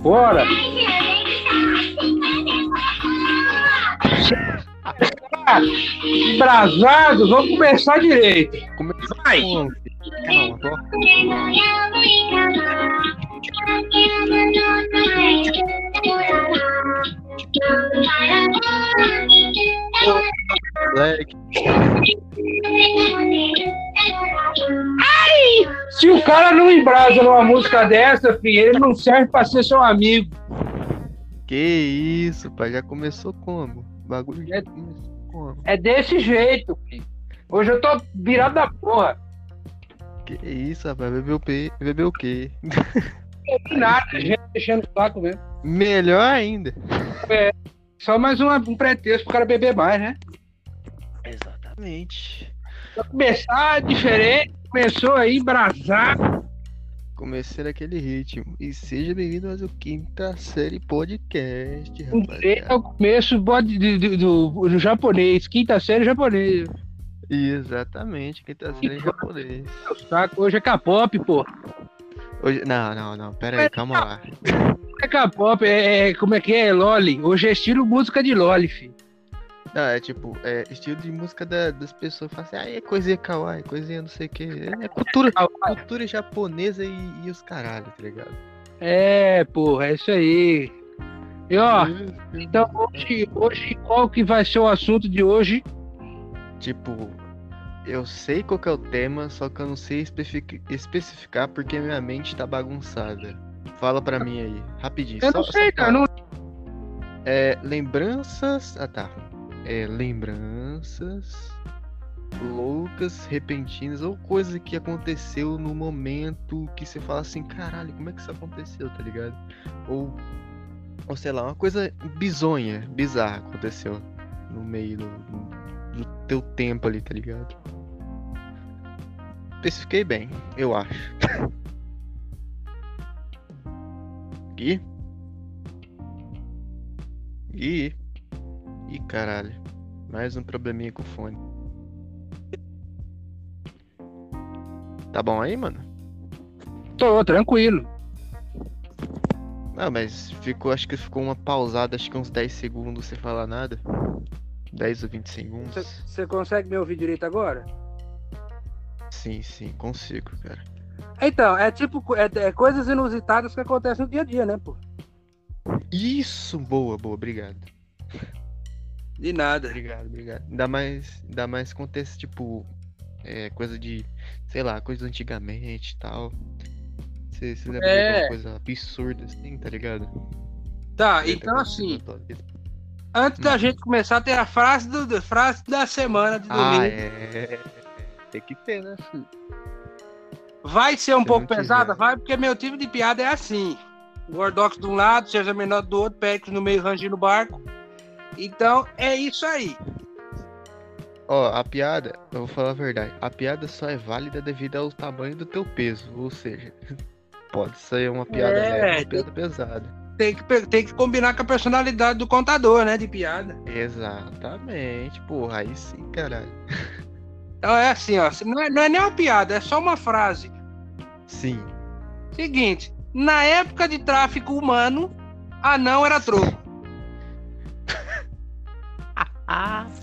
Bora! Embrasado, vamos começar direito. Começou Vai. com- Moleque, Se o cara não embrasa numa música dessa, filho, ele não serve pra ser seu amigo. que isso, pai? Já começou como? O bagulho já É- como? É desse jeito, filho. Hoje eu tô virado da porra. Que isso, rapaz? Bebeu o quê? Bebeu o quê? Nada, gente enchendo o saco mesmo. Melhor ainda. Só mais uma- um pretexto pro cara beber mais, né? Exatamente. Pra começar diferente, começou aí embrasar. Comecei naquele ritmo. E seja bem-vindo ao quinta série podcast, é o começo de- de- do, do japonês, quinta série japonês. Exatamente, quinta série em japonês. Saco, hoje é K-pop, pô. Hoje... Não, não, não, pera aí, calma lá. É K-pop, é, é- como é que é? É Loli. Hoje é estilo música de Loli, filho. Não, é tipo, é estilo de música da- das pessoas. Fala assim, ah, é coisinha kawaii, coisinha não sei o que. É cultura, cultura japonesa e, e os caralho, tá ligado? É, porra, é isso aí. E ó, então hoje, hoje qual que vai ser o assunto de hoje? Tipo, eu sei qual que é o tema, só que eu não sei especific- especificar porque minha mente tá bagunçada. Fala pra mim aí, rapidinho. Eu só- não sei, cara. Não... É, lembranças. Ah, tá. É, lembranças loucas, repentinas ou coisa que aconteceu no momento que você fala assim, caralho, como é que isso aconteceu, tá ligado? Ou, ou sei lá, uma coisa bizonha, bizarra aconteceu no meio do, do teu tempo ali, tá ligado? Especifiquei bem, eu acho. Gui? Gui? Ih, caralho. Mais um probleminha com o fone. Tá bom aí, mano? Tô tranquilo. Não, mas ficou, acho que ficou uma pausada, acho que uns 10 segundos sem falar nada. 10 ou 20 segundos. Você consegue me ouvir direito agora? Sim, sim, consigo, cara. Então, é tipo é, é coisas inusitadas que acontecem no dia a dia, né, pô? Isso, boa, boa, obrigado. De nada. Obrigado, obrigado. Ainda mais, ainda mais acontece, tipo, é, coisa de, sei lá, coisa antigamente e tal. Você lembra de É. alguma coisa absurda assim, tá ligado? Tá, então assim, vida. antes da Hum. gente começar, tem a frase, do, do- frase da semana de domingo. Ah, é. Tem que ter, né, filho? Vai ser um Se pouco pesada? Vai, porque meu tipo de piada é assim. Gordox de um lado, seja menor do outro, Péricles no meio, rangindo o barco. Então, é isso aí. Ó, a piada, eu vou falar a verdade. A piada só é válida devido ao tamanho do teu peso. Ou seja, pode ser uma piada É, leve uma piada pesada. Tem que, tem que combinar com a personalidade do contador, né, de piada. Exatamente, porra, aí sim, caralho. Então é assim, ó. Não é, não é nem uma piada, é só uma frase. Sim. Seguinte, na época de tráfico humano, anão era troco.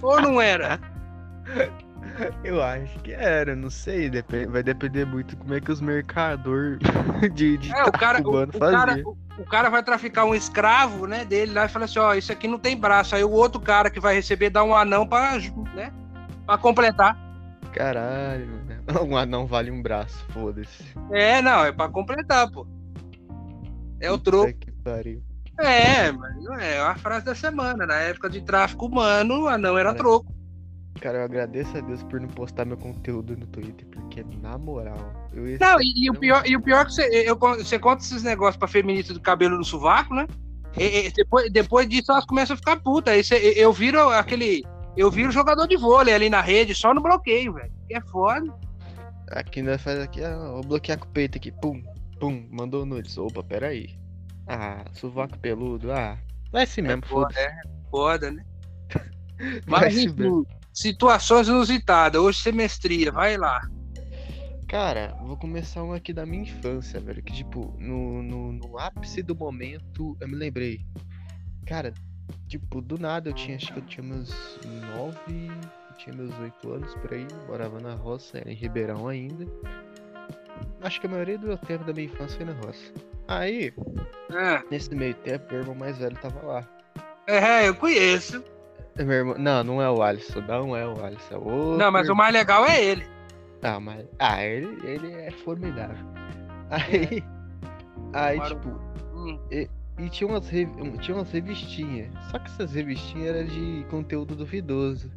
Ou não era? Eu acho que era, não sei. vai depender muito como é que os mercador de, de É, o cara, o, o cara, o, o cara vai traficar um escravo, né, dele lá e fala assim, ó, isso aqui não tem braço. Aí o outro cara que vai receber dá um anão pra, né, pra completar. Caralho. Um anão vale um braço, foda-se. É, não, é pra completar, pô. É o troco. Puta que pariu. É, mas não é, é a frase da semana. Na época de tráfico humano, o anão era Cara, troco. Cara, eu agradeço a Deus por não postar meu conteúdo no Twitter, porque na moral, Não, e, e o pior, e o pior é que você, eu, você conta esses negócios pra feminista do cabelo no sovaco, né? E- e depois, depois disso elas começam a ficar putas. Aí eu viro aquele. Eu viro jogador de vôlei ali na rede, só no bloqueio, velho. Que é foda. Aqui nós faz aqui, ah, vou bloquear com o peito aqui, pum, pum, mandou nudes. Opa, peraí. Ah, sovaco peludo, ah, vai assim mesmo, foda, foda-se. é foda, né? Vai se enfim, situações inusitadas. Hoje semestria, vai lá. Cara, vou começar um aqui da minha infância, velho. Que, tipo, no, no, no ápice do momento, eu me lembrei. Cara, tipo, do nada eu tinha, acho que eu tinha meus nove, tinha meus oito anos por aí, morava na roça, era em Ribeirão ainda. Acho que a maioria do tempo da minha infância foi na roça. Aí, É, nesse meio tempo, meu irmão mais velho tava lá. é, eu conheço. Meu irmão... Não, não é o Alisson, não é o Alisson, é o outro. Não, mas o mais legal é ele. Ah, mas. Ah, ele, ele é formidável. Aí. Aí, Para- tipo, Hum. e tinha umas, rev- tinha umas revistinhas. Só que essas revistinhas eram de conteúdo duvidoso.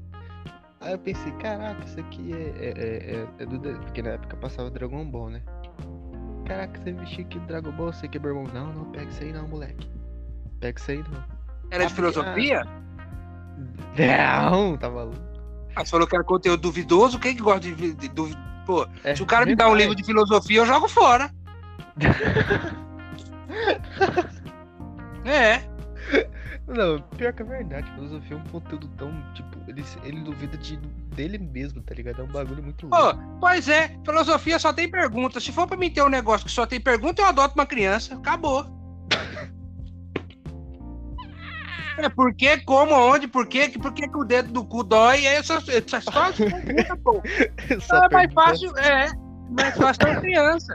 Aí eu pensei, caraca, isso aqui é, é, é, é- é do. de- Porque na época passava Dragon Ball, né? Caraca, essa revistinha aqui Dragon Ball, você que é meu irmão. Não, não, pega isso aí não, moleque. Pega isso aí não. Era de Ah, filosofia? Não, tá maluco. Ah, você falou que era conteúdo duvidoso, quem que gosta de, de duvi- Pô, É, se o cara me dá um livro de filosofia, eu jogo fora. é. Não, pior que é verdade, filosofia é um conteúdo tão, tipo, ele, ele duvida de, dele mesmo, tá ligado? É um bagulho muito louco. pois é, filosofia só tem pergunta. Se for pra mim ter um negócio que só tem pergunta, eu adoto uma criança. Acabou. É por que, como, onde, por que, por que, que o dedo do cu dói? É só, é só as perguntas, pô. Então é mais pergunta fácil, é. Mais fácil ter uma criança.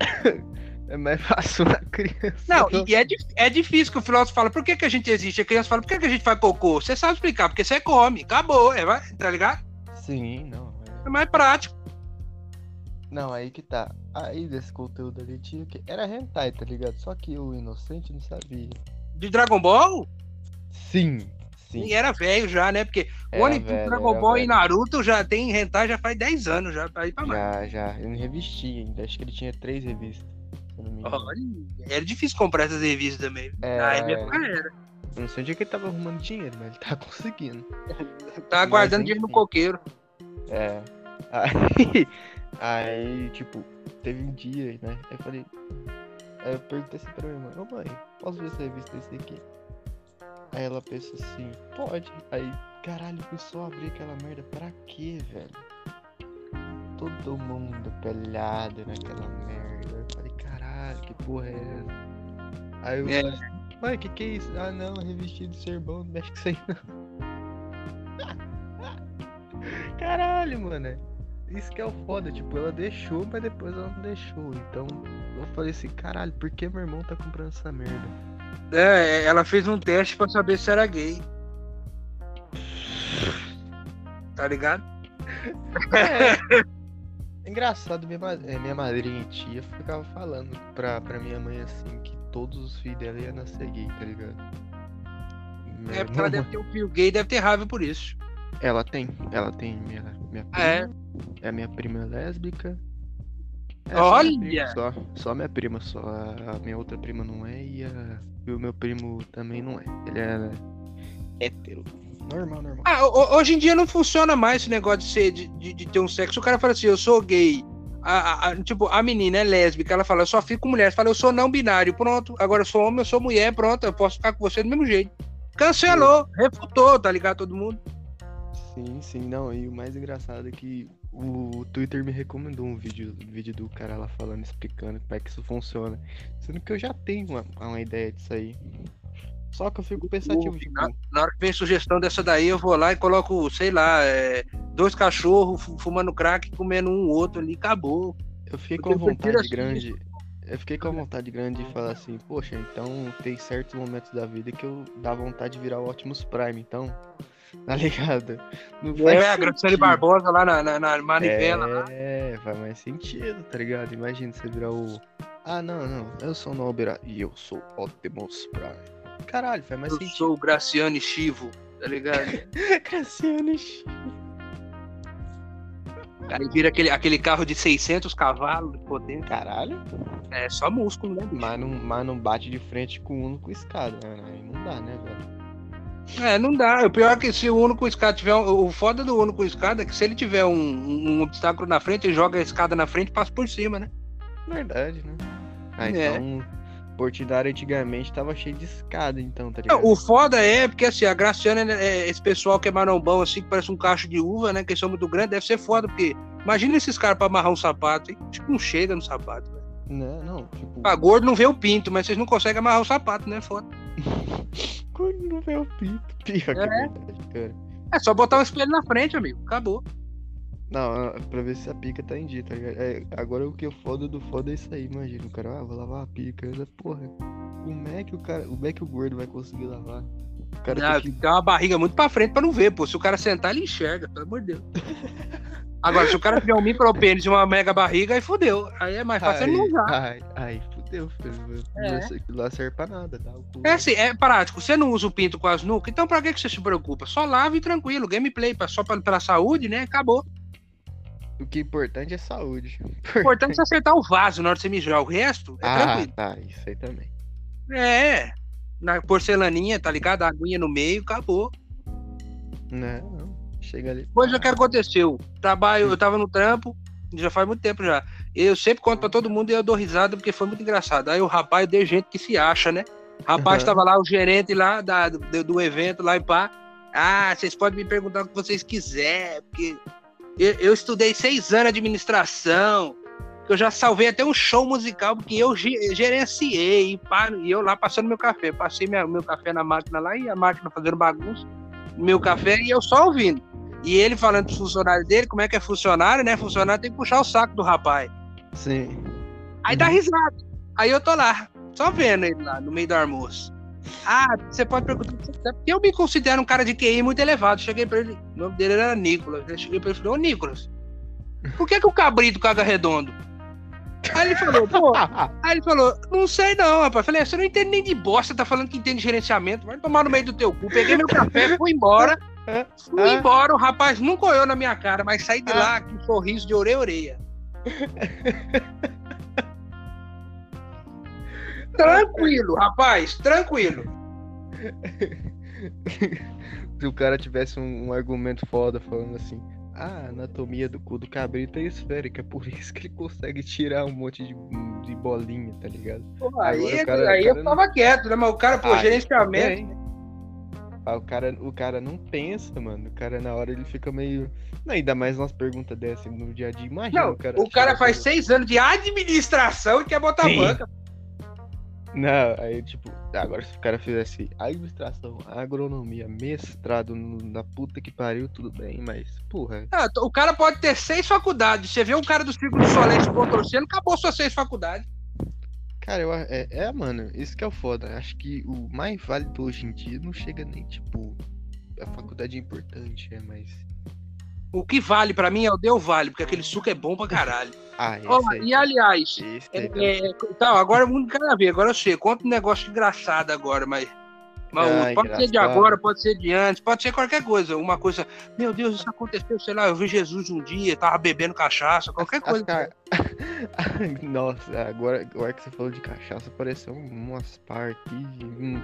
É mais fácil na criança. Não, e é, é difícil que o filósofo fala, por que, que a gente existe? A criança fala, por que, que a gente faz cocô? Você sabe explicar, porque você come, acabou, é, vai, tá ligado? Sim, não. é- É mais prático. Não, aí que tá. Aí desse conteúdo ali tinha que. Era hentai, tá ligado? Só que o inocente não sabia. De Dragon Ball, Sim, sim. e era velho já, né? Porque One Piece, Dragon Ball e velho. Naruto já tem hentai já faz 10 anos já, pra ir pra mais. Já, já. Eu não revesti ainda. Acho que ele tinha três revistas. Olha, era difícil comprar essas revistas também. É. Na época era. Eu não sei onde é que ele tava arrumando dinheiro, mas ele tá conseguindo. Tava guardando dinheiro no coqueiro. É. Aí, aí, tipo, teve um dia, né? Eu falei. Aí eu perguntei assim pra minha mãe, ô mãe, posso ver essa revista esse aqui? Aí ela pensou assim, pode. Aí, caralho, começou a abrir aquela merda pra quê, velho? Todo mundo pelhado naquela merda. Que porra é essa? Aí eu É. falei, que que é isso? Ah não, revestido de ser bom, não mexe com isso aí não. Caralho, mano. Isso que é o foda, tipo, ela deixou, mas depois ela não deixou. Então, eu falei assim, caralho, por que meu irmão tá comprando essa merda? É, ela fez um teste pra saber se era gay. Tá ligado? É. Engraçado, minha, é, minha madrinha e tia ficava falando pra, pra minha mãe assim que todos os filhos dela iam nascer gay, tá ligado? Minha É porque ela deve ter um filho gay, deve ter raiva por isso. Ela tem, ela tem minha, minha prima. É. É a minha prima lésbica. É, Olha! Só, minha prima, só, só minha prima, só. A, a minha outra prima não é e, a- e o meu primo também não é. Ele é hétero. Normal, normal. Ah, ho- hoje em dia não funciona mais esse negócio de, ser, de, de- de ter um sexo. O cara fala assim, eu sou gay. A, a- a- tipo, a menina é lésbica, ela fala, eu só fico com mulher. Você fala, eu sou não binário, pronto. Agora eu sou homem, eu sou mulher, pronto. Eu posso ficar com você do mesmo jeito. Cancelou, refutou, tá ligado? Todo mundo. Sim, sim, não. E o mais engraçado é que o Twitter me recomendou um vídeo, vídeo do cara lá falando, explicando como é que isso funciona. Sendo que eu já tenho uma, uma ideia disso aí. Só que eu fico pensativo, tipo, Na, na hora que vem sugestão dessa daí, eu vou lá e coloco, sei lá, é, dois cachorros fu- fumando crack, comendo um outro ali, acabou. eu fiquei com a vontade assim. grande. Eu fiquei com a vontade grande de falar assim, poxa, então tem certos momentos da vida que eu dá vontade de virar o Optimus Prime, então. Tá ligado? Não É, a Graciele sentido. Barbosa lá na, na, na manivela. lá. É, faz mais sentido, tá ligado? Imagina você virar o. Ah, não, não, eu sou o Nobera e eu sou Optimus Prime. Caralho, faz mais Eu sentido. sou o Graciane Chivo, tá ligado? Cassiano X. Aí vira aquele, aquele carro de 600 cavalos de potência. Caralho. É só músculo, né, bicho? Mas não, mas não bate de frente com o Uno com escada, né? Aí não dá, né, velho? É, não dá. O pior é que se o Uno com escada tiver. Um, o foda do Uno com escada é que se ele tiver um, um obstáculo na frente, ele joga a escada na frente e passa por cima, né? Verdade, né? Ah, É. então. Portidar antigamente tava cheio de escada, então, tá ligado? o foda é porque assim, a Graciana, é, esse pessoal que é marombão, assim, que parece um cacho de uva, né? Que eles são muito grandes, deve ser foda, porque Imagina esses caras pra amarrar um sapato, hein? Tipo, não chega no sapato, velho. Não, não, tipo. Ah, gordo não vê o pinto, mas vocês não conseguem amarrar o sapato, né? Foda. Quando não vê o pinto. Pior que é É. verdade, cara. É só botar o espelho na frente, amigo. Acabou. Não, é pra ver se a pica tá em dia, tá ligado? É, agora o que eu foda do foda é isso aí, imagina. O cara, ah, vou lavar a pica. Ainda, porra, como é que o cara. Como é que o gordo vai conseguir lavar? O cara Ah, tem que. tem uma barriga muito pra frente pra não ver, pô. Se o cara sentar, ele enxerga, pelo amor de Deus. Agora, se o cara tiver um micropênis e uma mega barriga, aí fudeu. Aí é mais fácil ele não usar. Ai, ai, fudeu, filho. É. Não sei- Não serve pra nada, tá? É assim, é prático. Você não usa o pinto com as nucas, então pra que, que você se preocupa? Só lava e tranquilo. Gameplay, só pra, pela saúde, né? Acabou. O que é importante é saúde. O importante é acertar o vaso na hora de você mijar. O resto é Ah, tranquilo. tá, isso aí também. É. Na porcelaninha, tá ligado? A aguinha no meio, acabou. Não. Chega ali. Coisa que aconteceu. Trabalho, eu tava no trampo, já faz muito tempo já. Eu sempre conto pra todo mundo e eu dou risada porque foi muito engraçado. Aí o rapaz deu gente que se acha, né? O rapaz Uhum. tava lá, o gerente lá da- do, do evento lá e pá. Ah, vocês podem me perguntar o que vocês quiserem, porque eu, eu estudei seis anos de administração, que eu já salvei até um show musical, porque eu ge- gerenciei, e, e eu lá passando meu café. Passei minha- meu café na máquina lá e a máquina fazendo bagunça, meu café e eu só ouvindo. E ele falando pro funcionário dele, como é que é funcionário, né? Funcionário tem que puxar o saco do rapaz. Sim. Aí dá risada. Aí eu tô lá, só vendo ele lá no meio do almoço. Ah, você pode perguntar porque eu me considero um cara de QI muito elevado. Cheguei pra ele, o nome dele era Nicolas. Eu cheguei pra ele e falei, ô Nicolas, por que, que o cabrito caga redondo? Aí ele falou, pô, aí ele falou, não sei não, rapaz. Falei, você não entende nem de bosta, tá falando que entende de gerenciamento, vai tomar no meio do teu cu. Peguei meu café, fui embora. Fui embora, o rapaz nunca olhou na minha cara, mas saí de lá com um sorriso de orelha a orelha. Tranquilo, rapaz, tranquilo. Se o cara tivesse um, um argumento foda falando assim, ah, a anatomia do cu do cabrito é esférica, por isso que ele consegue tirar um monte de, de bolinha, tá ligado? Pô, aí Agora o cara- aí o eu cara tava quieto, né? Mas o cara, pô, Ah, gerenciamento. Bem, Ah, o cara, o cara não pensa, mano. O cara na hora ele fica meio. Não, ainda mais umas perguntas dessas no dia a dia. Imagina Não, o cara. o cara faz seis anos de administração e quer botar Sim. banca. Não, aí tipo, agora se o cara fizesse administração, agronomia, mestrado no- na puta que pariu, tudo bem, mas, porra. Ah, o cara pode ter seis faculdades. Você vê um cara do Círculo do Soleste contorcendo, acabou suas seis faculdades. Cara, eu, é, é, mano, isso que é o foda. Acho que o mais válido hoje em dia não chega nem, tipo, a faculdade é importante, é, mas. O que vale pra mim é o Deu Vale, porque aquele suco é bom pra caralho. Ah, esse aí. e aliás, esse É, tá- é, então, agora não quero ver, agora eu sei. Conta um negócio engraçado agora, mas. mas Ah, pode ser de engraçado. agora, pode ser de antes, pode ser qualquer coisa. Uma coisa, meu Deus, isso aconteceu, sei lá, eu vi Jesus um dia, tava bebendo cachaça, qualquer As coisa. ca- Nossa, agora, agora que você falou de cachaça, apareceu umas par aqui, um-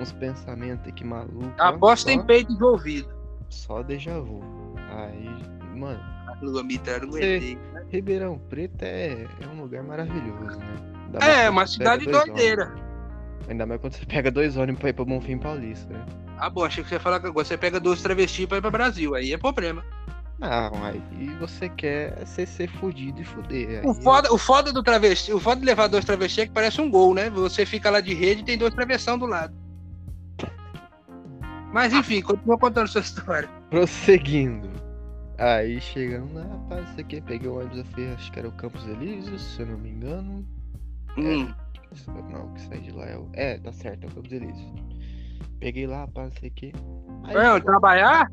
uns pensamentos aqui malucos. ó, Aposto tem só- peito envolvido. Só déjà vu. Aí, mano, Lua Mitra, aguentei. Ribeirão Preto é, é um lugar maravilhoso, né? Ainda É, uma cidade doideira. Ainda mais quando você pega dois ônibus pra ir pra Bonfim Paulista, né? Ah, bom, achei que você ia falar que agora você pega dois travestis pra ir pra Brasil, aí é problema. Não, aí você quer ser, ser fudido e fuder. O foda, o foda do travesti, o foda de levar dois travestis é que parece um gol, né? Você fica lá de rede e tem dois travessão do lado. Mas enfim, continua contando sua história. Prosseguindo. Aí chegando lá, rapaz, isso aqui, peguei o ônibus, eu fui, acho que era o Campos Elíseos, se eu não me engano. Hum. Isso- Não, que sai de lá é o. É, tá certo, é o Campos Elíseos. Peguei lá, pá, não sei o quê. Aí Não, chegou- trabalhar?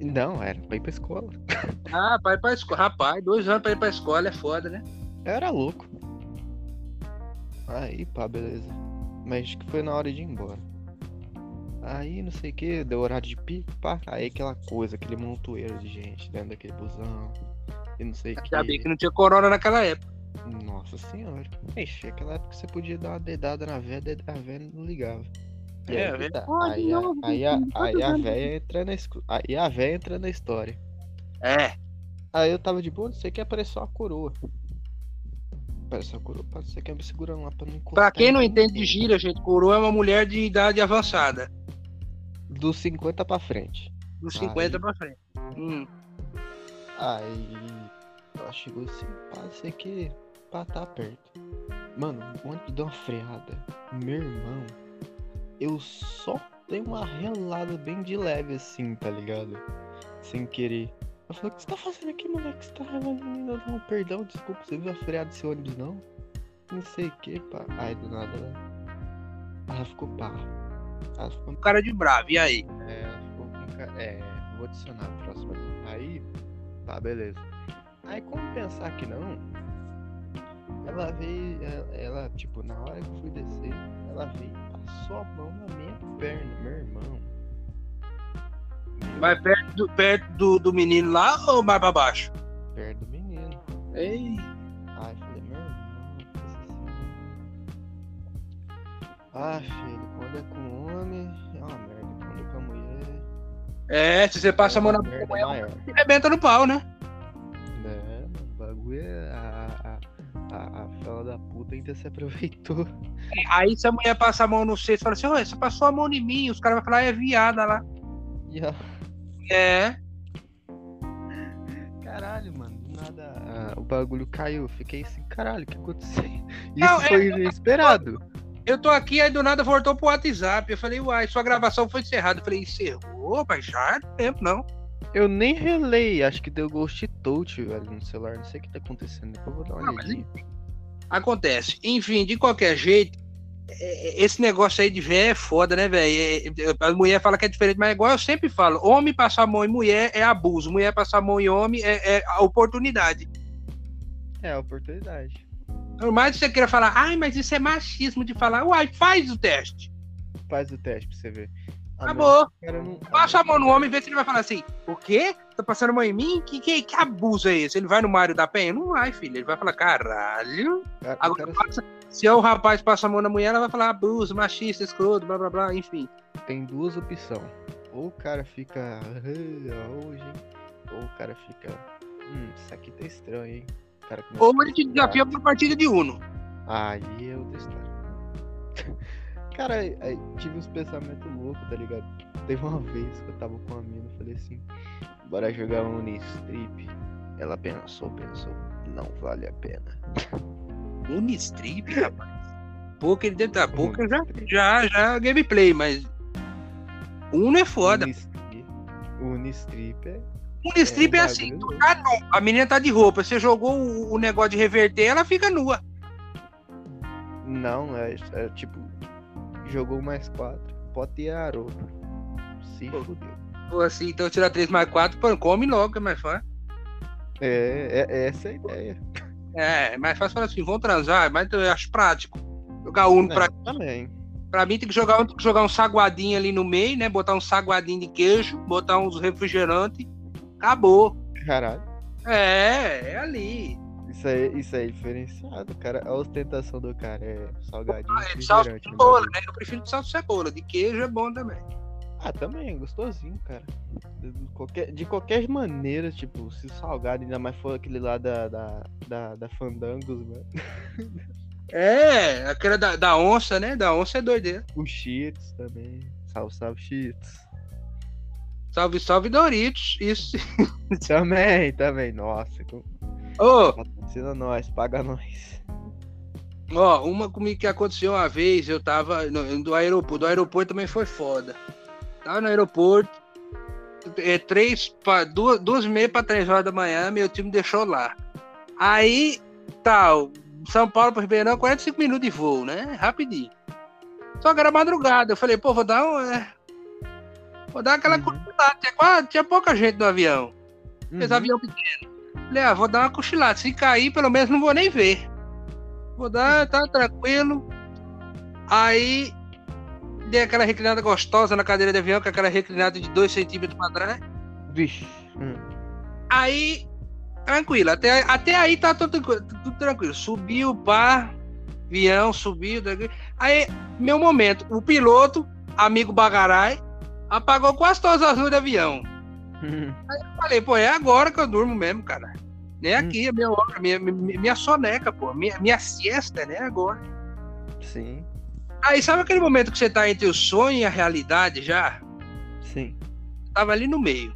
Não, era pra ir pra escola. Ah, pra ir pra escola. Rapaz, dois anos pra ir pra escola é foda, né? Eu era louco. Aí, pá, beleza. Mas acho que foi na hora de ir embora. Aí, não sei o que, deu horário de pico, pá. Aí aquela coisa, aquele montoeiro de gente dentro daquele busão. E não sei o Ainda bem que. que não tinha corona naquela época. Nossa senhora. Ixi, aquela época você podia dar uma dedada na véia, a véia não ligava. E É, aí, que velho. Pode aí, aí, a, não pode aí a véia entra na Aí a véia entra na história. É. Aí eu tava de boa, não sei o que apareceu uma coroa. Apareceu a coroa, pá, não sei o que me segurando lá pra não encostar. Pra quem em não entende de gíria, gente, coroa é uma mulher de idade avançada. Dos 50 pra frente. Dos Aí. 50 pra frente. Hum. Aí. Ela chegou assim, pá, sei que pá, tá perto. Mano, antes de uma freada, meu irmão, eu só dei uma relada bem de leve assim, tá ligado? Sem querer. Eu falei, o que você tá fazendo aqui, moleque? Você tá relando ainda? Não, perdão, desculpa, você viu a freada desse ônibus, não? Não sei o que, pá. Aí do nada ela. Ela ficou pá. Um cara de bravo, e aí? É. É, vou adicionar a próxima. Aí, tá, beleza. Aí como pensar que não, ela veio, ela, ela, tipo, na hora que eu fui descer, ela veio e passou a mão na minha perna, meu irmão. Mais perto, do, perto do, do menino lá ou mais pra baixo? perto do menino. Ei. Ah, filho, quando é com homem, é uma merda. Quando é com a mulher, É, se você passa a mão na é mulher, maior. arrebenta no pau, né? Mano, o bagulho é. A, a, a, a fela da puta ainda se aproveitou. Aí se a mulher passa a mão no cesto, fala assim, Ué, você passou a mão em mim, os caras vão falar, é viada lá. A- É. Caralho, mano, do nada ah, o bagulho caiu. Fiquei assim, caralho, o que aconteceu? Isso Não, é- foi inesperado. Eu tô aqui, aí do nada voltou pro WhatsApp. Eu falei, uai, sua gravação foi encerrada. Eu falei, encerrou, mas já não tempo, não. Eu nem relei, acho que deu ghost touch, velho, no celular. Não sei o que tá acontecendo. Depois eu vou dar uma Ah, mas olhadinha. Acontece. Enfim, de qualquer jeito, é- é- esse negócio aí de véia é foda, né, velho? A mulher fala que é diferente, mas é igual eu sempre falo: homem passar a mão em mulher é abuso, mulher passar a mão em homem é, é oportunidade. É, a oportunidade. Por mais que você queira falar, ai, mas isso é machismo de falar, uai, faz o teste. Faz o teste pra você ver. Ah, Acabou. não, Passa a mão no homem e vê se ele vai falar assim: o quê? Tá passando a mão em mim? Que, que, que abuso é esse? Ele vai no Mário da Penha? Não vai, filho. Ele vai falar: caralho. Cara- Agora, cara passa- se é o rapaz passa a mão na mulher, ela vai falar abuso, machista, escroto, blá blá blá, enfim. tem duas opções. Ou o cara fica. "Ah, hoje, hein?" ou o cara fica. Hum, isso aqui tá estranho, hein? Cara Ou ele te desafia pra uma partida de Uno. Aí é outra história. Cara, aí- tive uns pensamentos loucos, tá ligado? Teve uma vez que eu tava com a mina, eu falei assim, bora jogar um Unistrip. Ela pensou, pensou, não vale a pena. Unistrip, rapaz. Poker dentro da poker já, já, já gameplay, mas. Uno é foda. Unistrip, Unistrip é. Unistrip é, É um assim, tu tá nu, a menina tá de roupa, você jogou o, o negócio de reverter, ela fica nua. Não, é, é tipo, jogou mais quatro, pote e arou. Se Pô. fudeu. Ou assim, então tira 3 mais 4, pô, come logo, é mais fácil. É, é, essa é a ideia. É, é mais fácil falar assim, vão transar, mas eu acho prático. Jogar Uno pra, também. pra mim tem que jogar, tem que jogar um saguadinho ali no meio, né? Botar um saguadinho de queijo, botar uns refrigerantes, acabou. Caralho. É, é ali. Isso aí, isso aí é diferenciado, cara. A ostentação do cara é salgadinho É e de salsa e refrigerante. no cebola, né? Eu prefiro de salsa e cebola. De queijo é bom também. Ah, também, é gostosinho, cara. De de qualquer, de qualquer maneira, tipo, se salgado, ainda mais for aquele lá da, da, da, da Fandangos, mano. É, aquela da, da onça, né? Da onça é doideira. O Cheetos também. Salve, salve, Cheetos. Salve, salve Doritos. Isso. Também, também. Nossa, Ô, patrocina nós, paga nós. ó, uma comigo que aconteceu uma vez, eu tava no, do aeroporto. Do aeroporto também foi foda. Tava no aeroporto, é, três, pra, duas, duas e meia pra três horas da manhã, meu time deixou lá. Aí, tal, São Paulo para Ribeirão, 45 minutos de voo, né? Rapidinho. Só que era madrugada. Eu falei, pô, vou dar um. é, Vou dar aquela Uhum. cochilada. Tinha, quase- tinha pouca gente no avião. Esse Uhum. avião pequeno. Falei, ah, vou dar uma cochilada. Se cair, pelo menos não vou nem ver. Vou dar, tá tranquilo. Aí, dei aquela reclinada gostosa na cadeira de avião, com aquela reclinada de 2 centímetros pra trás. Vixe. Hum. Aí, tranquilo. Até, até aí tá tudo, tudo tranquilo. Subiu, pá, avião, subiu. tranquilo. Aí, meu momento, o piloto, amigo Bagarai, apagou quase todas as luzes do avião. Falei, pô, é agora que eu durmo mesmo, cara. Nem Hum. aqui, é minha hora, minha, minha, minha soneca, pô. Minha, minha siesta, né? Agora. Sim, Aí, sabe aquele momento que você tá entre o sonho e a realidade já? sim. Tava ali no meio.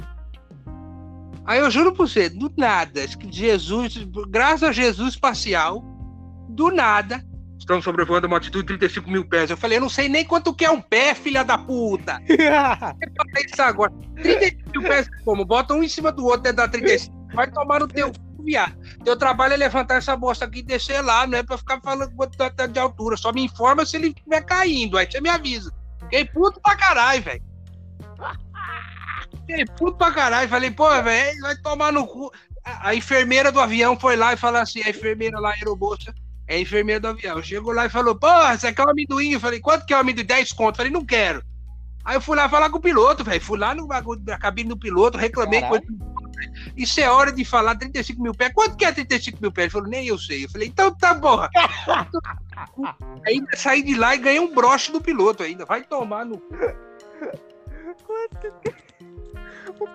Aí eu juro pra você, do nada, Jesus, graças a Jesus espacial, do nada, estamos sobrevoando uma altitude de 35 mil pés. Eu falei, eu não sei nem quanto que é um pé, filha da puta. isso agora. 35 mil pés como? Bota um em cima do outro, dá 35. Vai tomar no teu viado. Teu trabalho é levantar essa bosta aqui e descer lá, não é pra ficar falando quanto tá de altura. Só me informa se ele estiver caindo, aí você me avisa. Fiquei puto pra caralho, velho. Fiquei puto pra caralho. Falei, pô, velho, vai tomar no cu. A, enfermeira do avião foi lá e falou assim: a enfermeira lá, aerobolsa, é enfermeira do avião. Chegou lá e falou: pô, você quer um amendoim? Eu falei: quanto que é o amendoim? 10 conto. Eu falei: não quero. Aí eu fui lá falar com o piloto, velho. Fui lá no bagulho da cabine do piloto, reclamei com ele. Isso é hora de falar 35 mil pés. Quanto que é 35 mil pés? Ele falou, nem eu sei. Eu falei, então tá porra. ainda saí de lá e ganhei um broche do piloto ainda. Vai tomar no.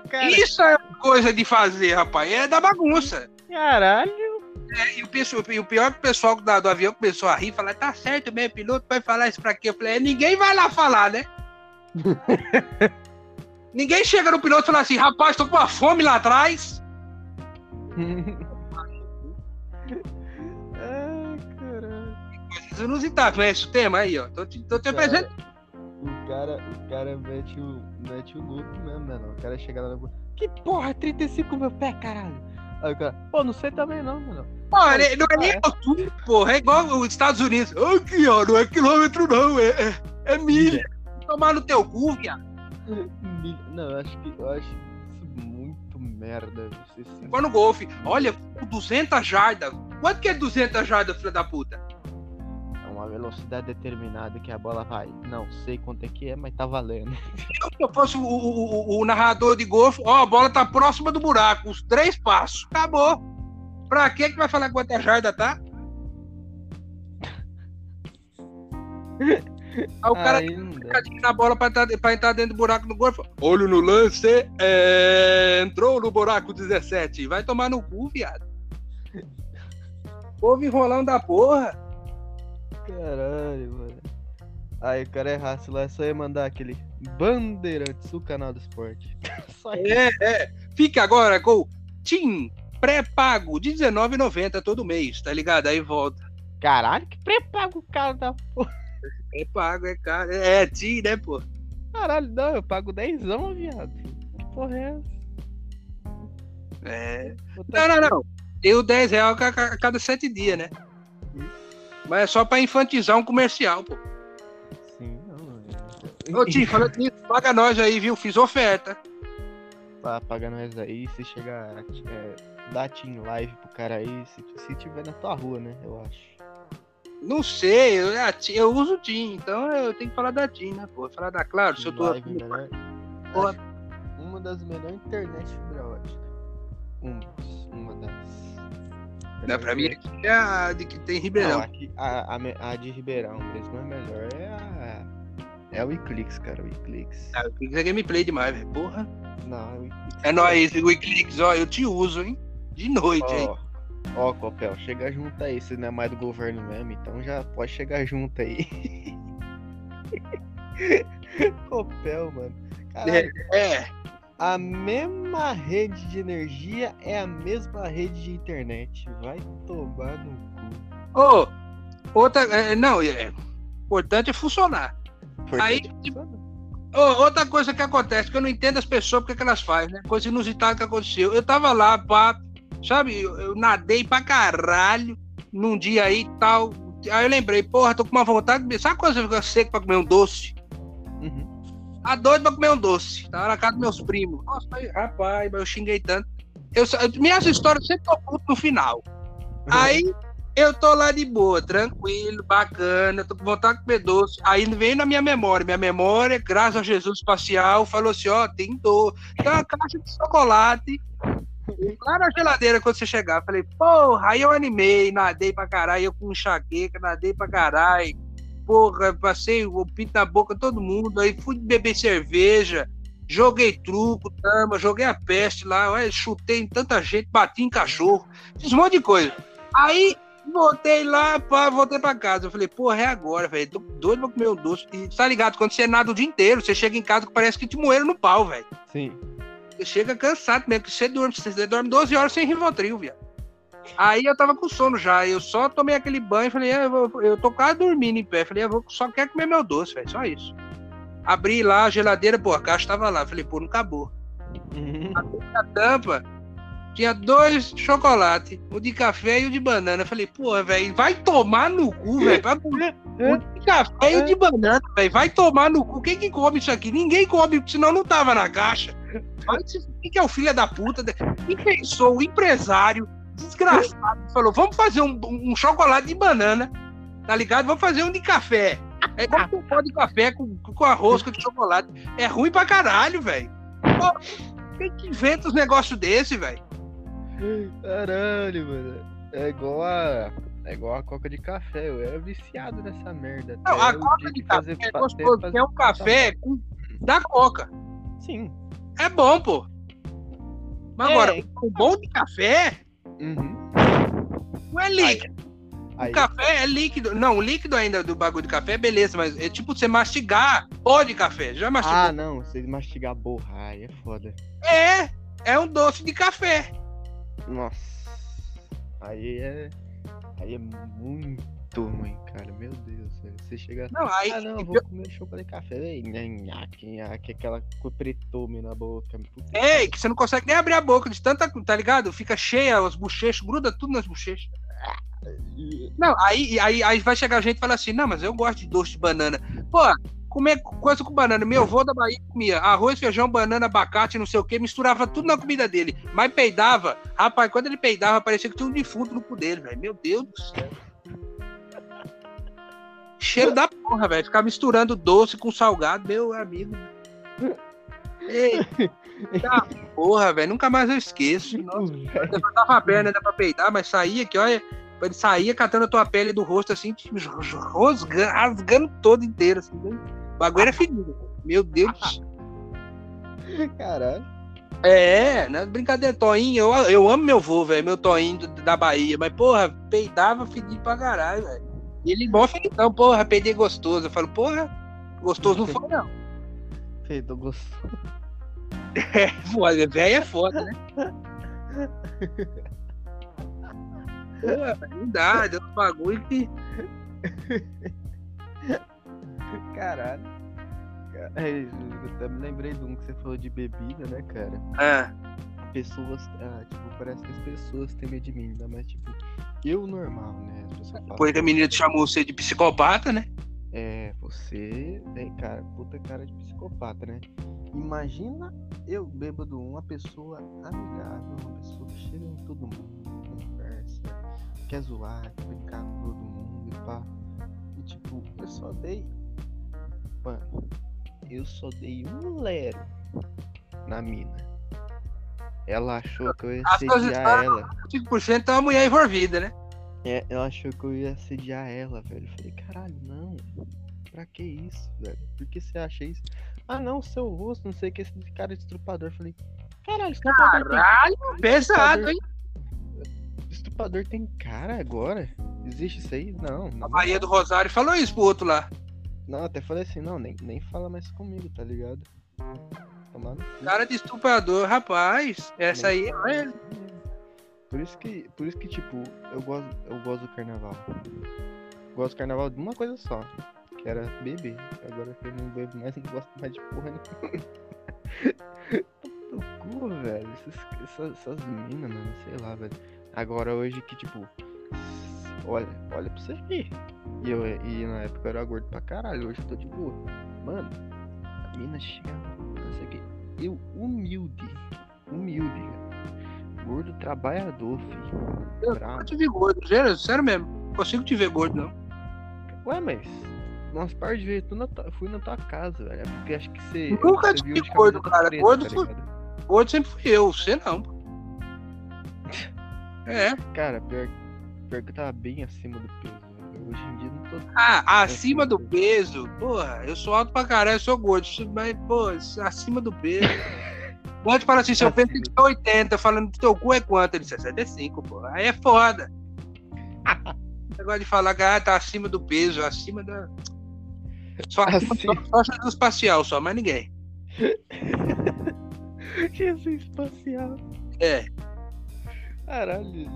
Cara... Isso é coisa de fazer, rapaz. É da bagunça. Caralho. É, e, o pessoal, e o pior que o pessoal do, do avião começou a rir, falar, tá certo mesmo, piloto vai falar isso pra quê? Eu falei, é, ninguém vai lá falar, né? ninguém chega no piloto e fala assim, rapaz, tô com uma fome lá atrás. Ai, caralho. Coisas inusitadas, conhece o tema aí, ó. Tô te, tô te apresentando. O cara, o cara mete o, mete o louco mesmo, né? O cara chega lá no. Que porra, 35 mil pé, caralho. Aí o cara, pô, não sei também não, mano. Pô, não é nem altura, porra. É igual os Estados Unidos. Aqui, ó, não é quilômetro, não, é, é, é milha. Tomar no teu cu, viado. Não, eu acho que eu acho isso muito merda. Igual no golfe. Olha, 200 jardas. Quanto que é 200 jardas, filha da puta? Uma velocidade determinada que a bola vai. Não sei quanto é que é, mas tá valendo. Se eu fosse o, o, o, narrador de golfe, ó, a bola tá próxima do buraco, os três passos. Acabou. Pra que que vai falar quanta jarda tá? Aí o cara fica na bola pra entrar, pra entrar dentro do buraco do golfe. Olho no lance, é... entrou no buraco 17. Vai tomar no cu, viado. Povo enrolando da porra. Caralho, mano. Aí o cara errasse lá, é só ia mandar aquele Bandeirantes, o canal do esporte. é, é. Fica agora com o Tim pré-pago de R$19,90 todo mês, tá ligado? Aí volta. Caralho, que pré-pago cara da porra. Pré-pago é caro. É, é Tim, né, pô? Caralho, não, eu pago 10 viado. Que porra é essa? É. Não, não, não. O 10 reais a cada 7 dias, né? Mas é só pra infantizar um comercial, pô. Sim, não. Ô, Tim, falando nisso, paga nós aí, viu? Fiz oferta. Tá, paga nós aí, se chegar. É, dá Tim Live pro cara aí, se, se tiver na tua rua, né? Eu acho. Não sei, eu, é eu uso o TIM, então eu tenho que falar da TIM, né, pô? Falar da Claro, se eu tô. Live, melhor, uma das melhores internet fibra ótica. Um, uma das. Não, pra mim aqui é a de que tem Ribeirão. Não, aqui, a, a, a, de Ribeirão mesmo é melhor. É a. É o Eclix, cara, o Eclix. Ah, o Eclix é gameplay demais, velho. Porra. Não, é o Eclix. É nóis, o Eclix, ó, eu te uso, hein? De noite, ó, hein? Ó, Copel, chega junto aí. Você não é mais do governo mesmo, então já pode chegar junto aí. Copel, mano. Caralho. É. é a mesma rede de energia é a mesma rede de internet. Vai tomar no cu. Ô, oh, outra. É, não, é, importante é funcionar. Importante Aí, é oh, outra coisa que acontece, que eu não entendo as pessoas porque que elas fazem, né? Coisa inusitada que aconteceu. Eu tava lá, pá, sabe, eu, eu nadei pra caralho num dia aí e tal. Aí eu lembrei, porra, tô com uma vontade de. Sabe quando você fica seco pra comer um doce? A tá doido pra comer um doce. Tava na casa dos meus primos. Nossa, rapaz, eu xinguei tanto. Eu, minhas histórias sempre puto no final. Uhum. Aí eu tô lá de boa, tranquilo, bacana, tô com vontade de comer doce. Aí vem na minha memória. Minha memória, graças a Jesus espacial, falou assim: ó, tem doce. Tem uma caixa de chocolate. Lá na geladeira quando você chegar. Falei, porra, aí eu animei, nadei pra caralho, eu com enxaqueca, nadei pra caralho porra, passei o pinto na boca todo mundo, aí fui beber cerveja, joguei truco, tama, joguei a peste lá, chutei em tanta gente, bati em cachorro, fiz um monte de coisa. Aí voltei lá, pá, voltei pra casa. Eu falei, porra, é agora, velho. Tô doido pra comer o doce. E tá ligado? Quando você nada o dia inteiro, você chega em casa que parece que te moeram no pau, velho. Sim. Você chega cansado mesmo, que você dorme, você dorme 12 horas sem Rivotril, viado. Aí eu tava com sono já, eu só tomei aquele banho, falei, ah, eu, vou, eu tô quase dormindo em pé, falei, eu vou, só quero comer meu doce, velho, só isso. Abri lá a geladeira, pô, a caixa tava lá, falei, pô, não acabou. A tampa, tinha dois chocolates, o de café e o de banana. Falei, pô, velho, vai tomar no cu, velho. O de café e o de banana, velho, vai tomar no cu. Quem que come isso aqui? Ninguém come, senão não tava na caixa. Quem que é o filho da puta? Quem pensou? O empresário desgraçado falou: vamos fazer um, um, chocolate de banana, tá ligado? Vamos fazer um de café. É como um pó de café com, com a rosca de chocolate. É ruim pra caralho, velho. Quem que inventa os negócios desse, velho? Caralho, mano. É igual a. É igual a coca de café, eu era viciado nessa merda. Não, a coca de café é gostoso, é um café com... da coca. Sim. É bom, pô. Mas é. agora, o bom de café Uhum. Não é líquido. Aí. O café é líquido. Não, o líquido ainda do bagulho de café é beleza, mas é tipo você mastigar pó de café. Já mastigou? Ah, não. Você mastigar borra, aí é foda. É, é um doce de café. Nossa. Aí é. Aí é muito ruim, cara. Meu Deus, velho. Você chega. Não, aí. Ah, não, vou comer chocolate de café. Véi, nhaque, nhaque, aquela pretome na boca. Puta Ei, que você não consegue nem abrir a boca de tanta. Tá ligado? Fica cheia, os bochechos, gruda tudo nas bochechas. Não, aí, aí, aí vai chegar gente e falar assim: não, mas eu gosto de doce de banana. Pô, comer coisa com banana. Meu avô da Bahia comia arroz, feijão, banana, abacate, não sei o que, misturava tudo na comida dele. Mas peidava, rapaz, quando ele peidava, parecia que tinha um defunto no cu dele, velho. Meu Deus do céu. Cheiro da porra, velho. Ficar misturando doce com salgado, meu amigo. Ei, tá porra, velho. Nunca mais eu esqueço. Nossa, eu levantava a perna, pra peidar, mas saía aqui, olha. Ele saía catando a tua pele do rosto, assim, tipo, rasgando, rasgando todo inteiro, assim. Né? O bagulho era fedido. Meu Deus. Caralho. É, né? Brincadeira, Toinho, eu, eu amo meu vô, velho, meu Toinho da Bahia, mas, porra, peidava fedido pra caralho, velho. E ele mostra então, porra, peidei gostoso. Eu falo, porra, gostoso não foi, não. Peidou gostoso. É, foda, velho é foda, né? Pô, não dá, deu um bagulho que. Caralho. É, eu até me lembrei de um que você falou de bebida, né, cara? É. Pessoas. Ah, tipo, parece que as pessoas têm medo de mim, ainda mais, tipo, eu normal, né? Depois que a menina te chamou você de psicopata, né? É, você tem cara, puta cara de psicopata, né? Imagina eu bêbado, uma pessoa amigável, uma pessoa que chega em todo mundo, conversa, quer zoar, quer brincar com todo mundo e pá. E tipo, eu só dei. Mano, eu só dei um lero na mina. Ela achou que eu ia assediar ela. 5% é uma mulher envolvida, né? É, ela achou que eu ia assediar ela, velho. Eu falei, caralho, não. Pra que isso, velho? Por que você acha isso? Ah, não, seu rosto, não sei o que, esse cara é estrupador. Eu falei, caralho, estrupador Caralho, tem... pesado, hein? Estrupador tem cara agora? Existe isso aí? Não. não a Bahia do Rosário falou isso pro outro lá. Não, até falei assim, não, nem, nem fala mais comigo, tá ligado? Tomando. Cara de estuprador, rapaz. Essa aí é. Por isso que, por isso que tipo, eu gosto, eu gosto do carnaval. gosto do carnaval de uma coisa só, que era beber. Agora que eu não bebo mais, não gosto mais de porra nenhuma. cu, velho. Essas, essas, essas minas, mano, sei lá, velho. Agora hoje que, tipo, olha, olha pra você ver. E, eu, e na época eu era gordo pra caralho, hoje eu tô de boa. Mano, a mina chega, não sei o que. Eu, humilde, humilde, gordo trabalhador, filho. Eu nunca te vi gordo, sério mesmo. Não consigo te ver gordo, não. Ué, mas. Nós par de vezes, tua, fui na tua casa, velho. É porque acho que você. Nunca te vi gordo, cara. Preta, gordo, tá fui, gordo sempre fui eu, você não. É. Cara, pior, pior que eu tava bem acima do peso. Hoje em dia não tô. Ah, acima do peso? Porra, eu sou alto pra caralho, eu sou gordo. Mas, pô, acima do peso. Pode falar assim, se eu penso que 80, falando que teu cu é quanto? Ele disse, 65, pô. Aí é foda. Negócio de falar que ah, tá acima do peso, acima da. Só acima assim. só, só espacial, só, mais ninguém. Jesus espacial. É. Caralho.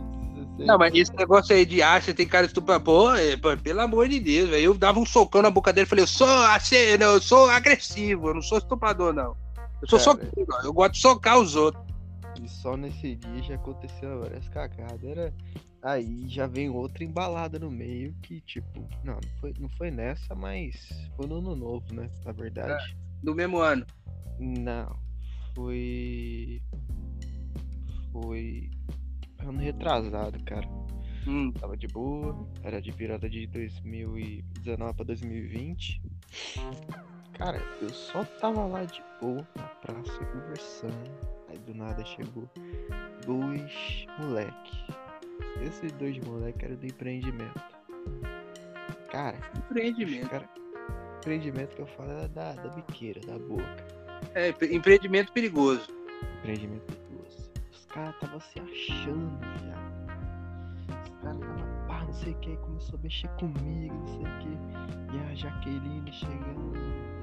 Não, mas esse negócio aí de ah, você tem cara estuprador, pô, é, pô, pelo amor de Deus, velho. Eu dava um socão na boca dele e falei, eu sou, assim, não, eu sou agressivo, eu não sou estuprador, não. Eu sou ó, eu gosto de socar os outros. E só nesse dia já aconteceu várias cagadas. Era... Aí já vem outra embalada no meio que, tipo, não, não foi, não foi nessa, mas foi no ano novo, né? Na verdade. Do mesmo ano. Não. Foi. Retrasado, cara. Hum, Tava de boa. Era de virada de 2019 pra 2020. Cara, eu só tava lá de boa na praça conversando. Aí do nada chegou dois moleque. Esses dois moleque eram do empreendimento. Cara, empreendimento. cara. Empreendimento que eu falo era da, da biqueira, da boca. É, empre- empreendimento perigoso. Empreendimento perigoso. Caras tava se achando, viado. Os caras tava, pá, não sei o que, começou a mexer comigo, não sei o que. E a Jaqueline chegando.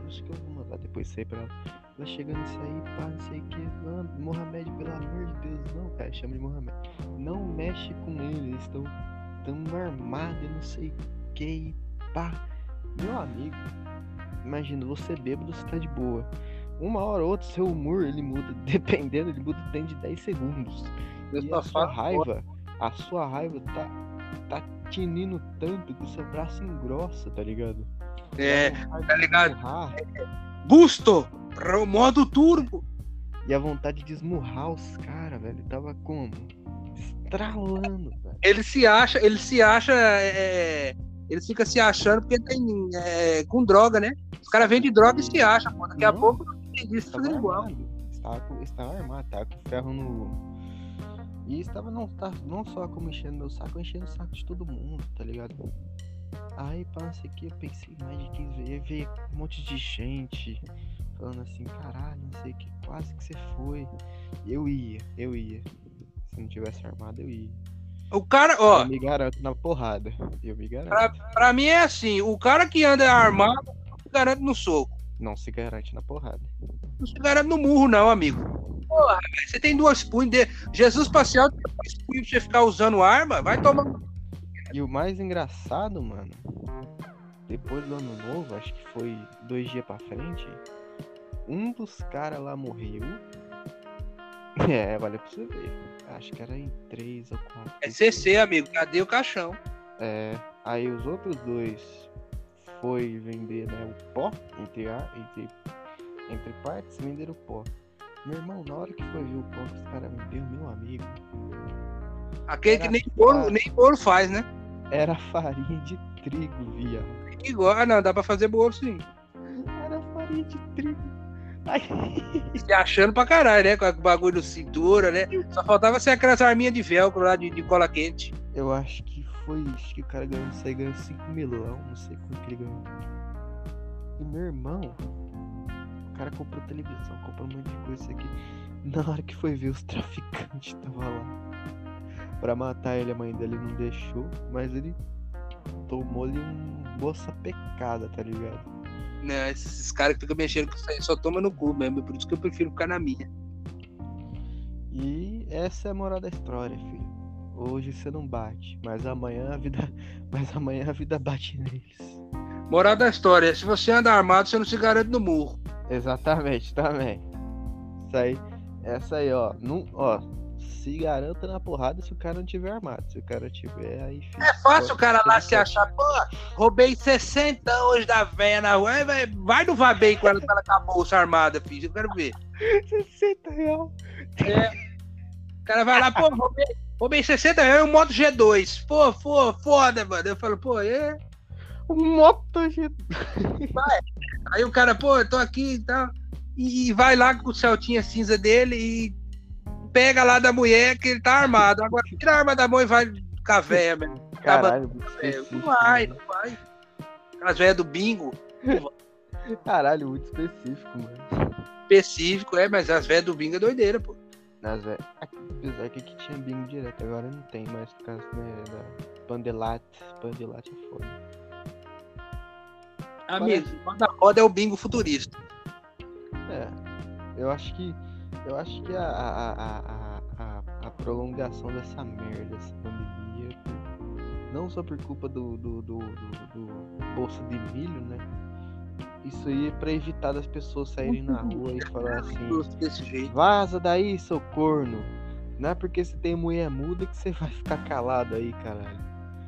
Acho que eu vou mandar depois aí pra ela. Ela chegando isso aí, pá, não sei o que. Não, Mohamed, pelo amor de Deus, não, cara, chama de Mohamed. Não mexe com ele, eles estão tão armados não sei o que, pá. Meu amigo, imagina, você bêbado, você tá de boa. Uma hora ou outra, seu humor ele muda, dependendo, ele muda dentro de 10 segundos. Eu E só a sua raiva, a sua raiva tá, tá tinindo tanto que o seu braço engrossa, tá ligado? É, tá ligado? Busto! Pro modo turbo! E a vontade de esmurrar os caras, velho, tava como? Estralando, velho. Ele se acha, ele se acha. é, ele fica se achando porque tem é, com droga, né? Os caras vendem droga e se acham, pô. Daqui a Não. pouco tem disso Estava fazendo igual. armado. Estava, com- estava armado, tava com ferro no. E estava não, tá, não só como enchendo meu saco, enchendo o saco de todo mundo, tá ligado? Aí, pá, não sei o que, eu pensei mais de 15 vezes, veio um monte de gente falando assim, caralho, não sei o que, quase que você foi. Eu ia, eu ia. Se não tivesse armado, eu ia. O cara, ó, Eu me garanto na porrada. Eu me garanto. pra, pra mim é assim: o cara que anda armado não se garante no soco. Não se garante na porrada. Não se garante no murro, não, amigo. Porra, você tem duas punhos. De... Jesus Espacial tem dois punhos pra você ficar usando arma, vai tomar. E o mais engraçado, mano, depois do ano novo, acho que foi dois dias pra frente, um dos caras lá morreu. É, vale pra você ver. Acho que era em três ou quatro. É CC, amigo. Cadê o caixão? É, aí os outros dois foi vender né, o pó, entre, a, entre, entre partes, venderam o pó. Meu irmão, na hora que foi ver o pó que os caras venderam, meu amigo, Aquele que Era nem bolo, nem bolo faz, né? era farinha de trigo, viado. Igual, ah, não, dá pra fazer bolo sim. Era farinha de trigo. Se achando pra caralho, né? Com o bagulho do cintura, né? Só faltava ser aquelas arminhas de velcro lá de, de cola quente. Eu acho que foi que o cara ganhou isso aí, ganhou 5 milão, não sei quanto que ele ganhou. E meu irmão, o cara comprou televisão, comprou um monte de coisa isso aqui. Na hora que foi ver os traficantes tava lá. Pra matar ele, a mãe dele não deixou, mas ele tomou-lhe um moça pecada, tá ligado? Né? Esses caras que ficam mexendo com isso aí só toma no cu mesmo. Por isso que eu prefiro ficar na minha. E essa é a moral da história, filho. Hoje você não bate, mas amanhã a vida, mas amanhã a vida bate neles. Moral da história: se você anda armado, você não se garante no murro. Exatamente, também. Isso aí, essa aí, ó, não, ó, se garanta na porrada se o cara não tiver armado. Se o cara tiver, aí fica. É fácil o cara lá se achar, pô, roubei 60 hoje da véia na rua. Vai, vai no Vabem com ela, com ela com a bolsa armada, filho. Eu quero ver. 60 real. O cara vai lá, pô, roubei, roubei 60 reais um Moto G2. Pô, pô, foda, mano. Eu falo, pô, é. Um moto G. Aí o cara, pô, eu tô aqui e tal. E, vai lá com o Celtinha cinza dele e pega lá da mulher que ele tá armado. Agora tira a arma da mão e vai com a véia. Caralho, muito É, específico. Não vai, mano. não vai. As velhas do bingo, Caralho, muito específico, mano. específico, é, mas as velhas do bingo é doideira, pô. Nas velhas. Apesar que aqui tinha bingo direto, agora não tem mais por causa né, da Pandelate. Pandelate é foda. Amigo, quando a roda é o bingo futurista. É, eu acho que Eu acho que a, a, a, a, a, prolongação dessa merda, essa pandemia, não só por culpa do, do, do, do, bolso de milho, né? Isso aí é pra evitar das pessoas saírem na rua e falar assim: vaza daí, seu corno. Não é porque você tem mulher muda que você vai ficar calado aí, caralho.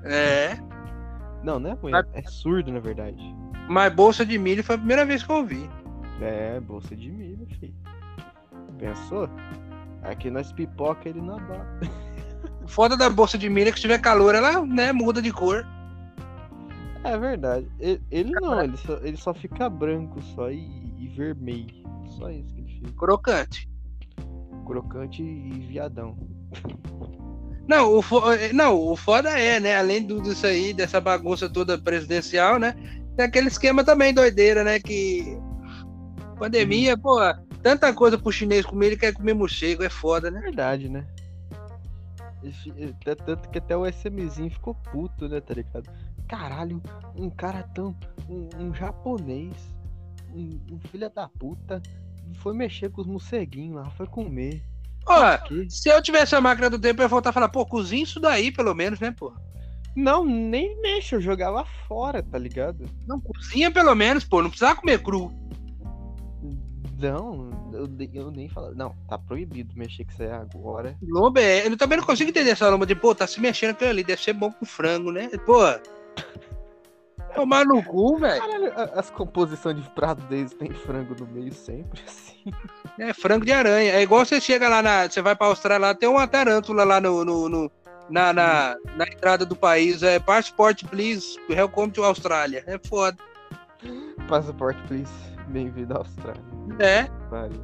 É. Não, não é mulher, é surdo na verdade. Mas bolsa de milho foi a primeira vez que eu ouvi. É, bolsa de milho, filho. Pensou? Aqui nós pipoca ele na bala. Foda da bolsa de milho é que se tiver calor, ela né, muda de cor. É verdade. Ele, ele não, ele só, ele só fica branco só e, e vermelho. Só isso que ele fica. Crocante. Crocante e viadão. Não, o, fo- não, o foda é, né? Além disso aí, dessa bagunça toda presidencial, né? Tem aquele esquema também doideira, né? Que pandemia, pô, tanta coisa pro chinês comer, ele quer comer morcego, é foda, né? Verdade, né? T- Tanto que até o SMzinho ficou puto, né, tá ligado? Caralho, um cara tão. Um, um japonês, um, um filho da puta, foi mexer com os morceguinhos lá, foi comer. Ó, Que? se eu tivesse a máquina do tempo, eu ia voltar a falar, pô, cozinha isso daí, pelo menos, né, pô? Não, nem mexe, eu jogava fora, tá ligado? Não, cozinha pelo menos, pô, não precisava comer cru. Não, eu, eu nem falo. Não, tá proibido mexer com isso aí agora. Lomba é. Eu também não consigo entender essa lomba de, pô, tá se mexendo aquilo ali, deve ser bom com frango, né? Pô. Tomar no cu, velho. A- as composições de prato deles tem frango no meio sempre, assim. É frango de aranha. É igual você chega lá na. Você vai pra Austrália lá, tem uma tarântula lá no. no- no- na, na, na entrada do país. É passport, please. Welcome to Austrália. É foda. Passaporte, please. Bem-vindo à Austrália. É. Pariu.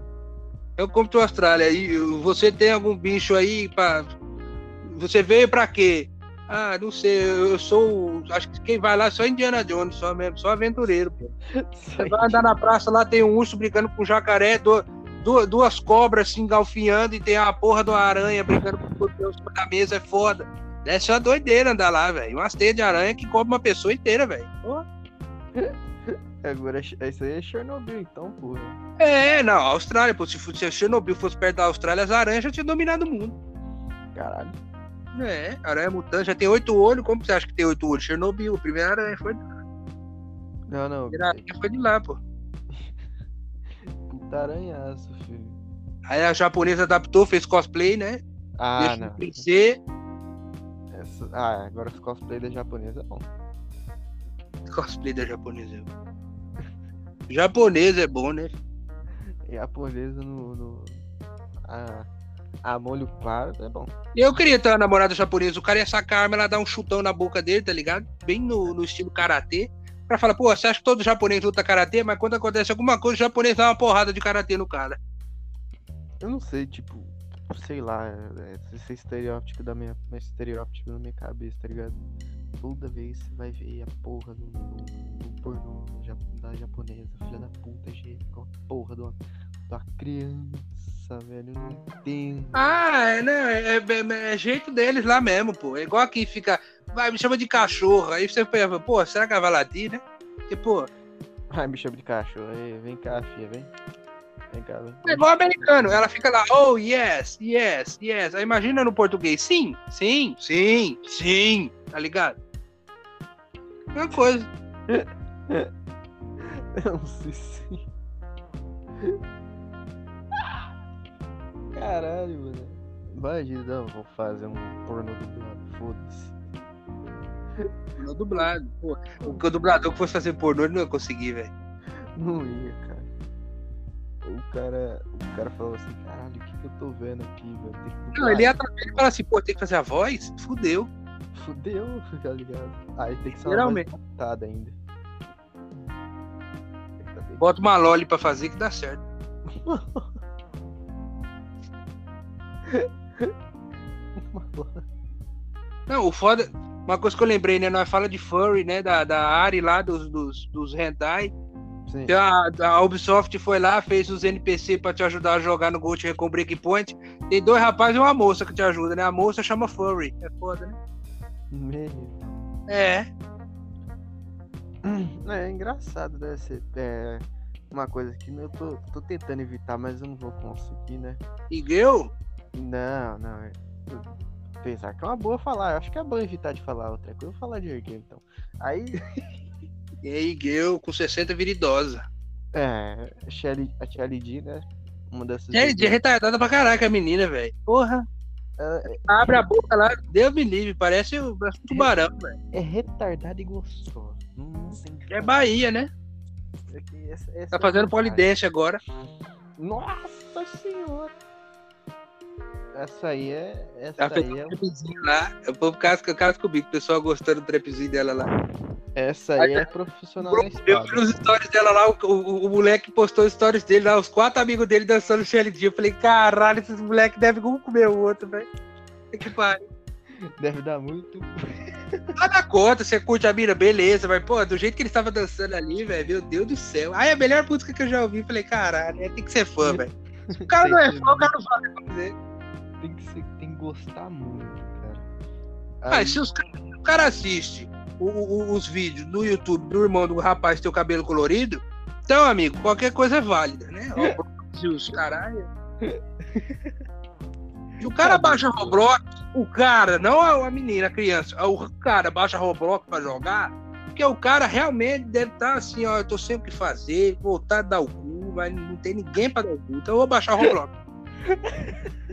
Welcome to Austrália. E você tem algum bicho aí pra. Você veio pra quê? Ah, não sei. Eu sou. Acho que quem vai lá é só Indiana Jones, só mesmo, só aventureiro. Pô. Você vai andar na praça lá, tem um urso brincando com um jacaré, du- du- duas cobras se engalfinhando e tem a porra de uma aranha brincando com o cima da mesa, é foda. Deve ser uma doideira andar lá, velho. Umas teias de aranha que cobre uma pessoa inteira, velho. Agora, isso aí é Chernobyl, então, porra. É, não, Austrália, pô, se, se Chernobyl fosse perto da Austrália, as aranhas já tinham dominado o mundo. Caralho. É, aranha mutante, já tem oito olhos, como você acha que tem oito olhos? Chernobyl, a primeira aranha foi, a Não, não. primeira aranha foi de lá, pô. Puta aranhaço, filho. Aí a japonesa adaptou, fez cosplay, né? Ah, Deixa não. de crescer. Essa- Ah, agora os cosplay da japonesa é bom. Cosplay da japonesa. Japonês é bom, né? Japonesa no. no... A... a molho claro é bom. Eu queria ter uma namorada japonesa. O cara ia sacar a arma, ela dá um chutão na boca dele, tá ligado? Bem no, no estilo karatê. Pra falar, pô, você acha que todo japonês luta karatê? Mas quando acontece alguma coisa, o japonês dá uma porrada de karatê no cara. Eu não sei, tipo, sei lá, é, esse estereótipo da minha. Estereótipo na minha cabeça, tá ligado? Toda vez você vai ver a porra do, do, do pornô da japonesa, filha da puta, gente, com a porra de uma, de velho. Eu não entendo. Ah, é, né? É, é- é jeito deles lá mesmo, pô. É igual aqui fica. Vai, me chama de cachorro. Aí você pensa, pô, será que ela vai latir, né? Porque, pô, Ai, me chama de cachorro. Aí, vem cá, filha, vem. Vem cá, vem. é igual americano. Ela fica lá, oh, yes, yes, yes. Aí imagina no português, sim, sim, sim, sim. Tá ligado? Uma coisa. É um cici. Caralho, mano. Imagina, não, vou fazer um pornô dublado, foda-se. No dublado. Pô, o dublador que fosse fazer pornô, ele não ia conseguir, velho. Não ia, cara. O cara, o cara falou assim, caralho, o que, que eu tô vendo aqui, velho? Não, ele ia atrapalhar e falar assim, pô, tem que fazer a voz? Fudeu. Fudeu, tá ligado? Aí tem que ser uma voz adaptada ainda. Bota uma loli pra fazer que dá certo. Não, o foda. Uma coisa que eu lembrei, né? Nós fala de furry, né? Da, da Ari lá, dos, dos, dos hentai. Sim. Então, A, a Ubisoft foi lá, fez os NPC pra te ajudar a jogar no Ghost Recon Breakpoint. Tem dois rapazes e uma moça que te ajuda, né? A moça chama Furry. É foda, né? É. É engraçado, né? Você, é, uma coisa que eu tô, tô tentando evitar, mas eu não vou conseguir, né? Igueu? Não, não. é- Apesar que é uma boa falar. Eu acho que é bom evitar de falar outra coisa. Eu vou falar de erguer, então. Aí, E aí, Igueu com 60 vira idosa. é. A Shelly, a Shelly D, né? Uma dessas. É, de retardada pra caraca a menina, velho. Porra. É, Abre a boca lá, Deus me livre, parece um tubarão, velho. é retardada e gostosa. Tem É Bahia, né? É essa- essa Tá é fazendo a polidense agora. Nossa senhora! Essa aí é. Essa Ela aí um é, trapzinho lá. O povo casca, casca comigo, o pessoal gostando do trapzinho dela lá. essa aí é profissional da Eu vi nos stories dela lá, o, o, o moleque postou stories dele lá, os quatro amigos dele dançando Shelly D. Eu falei, caralho, esses moleques devem um comer o outro, velho. Que pariu. Deve dar muito. Nada conta, você curte a mira, beleza, mas, pô, do jeito que ele estava dançando ali, velho, meu Deus do céu. Aí a melhor música que eu já ouvi, falei, caralho, é, tem que ser fã, velho. Se o cara não é fã, o cara não fala o que fazer. Tem que, ser, tem que gostar muito, cara. Mas Aí- se os o cara assiste o- o- os vídeos no YouTube do irmão do rapaz tem o cabelo colorido, então, amigo, qualquer coisa é válida, né? Os caralho. Se o cara baixa Roblox, o cara, não a a menina, a criança, o cara baixa Roblox pra jogar, porque o cara realmente deve estar assim, ó, eu tô sem o que fazer, voltar a dar o cu, mas não tem ninguém pra dar o cu, então eu vou baixar o Roblox.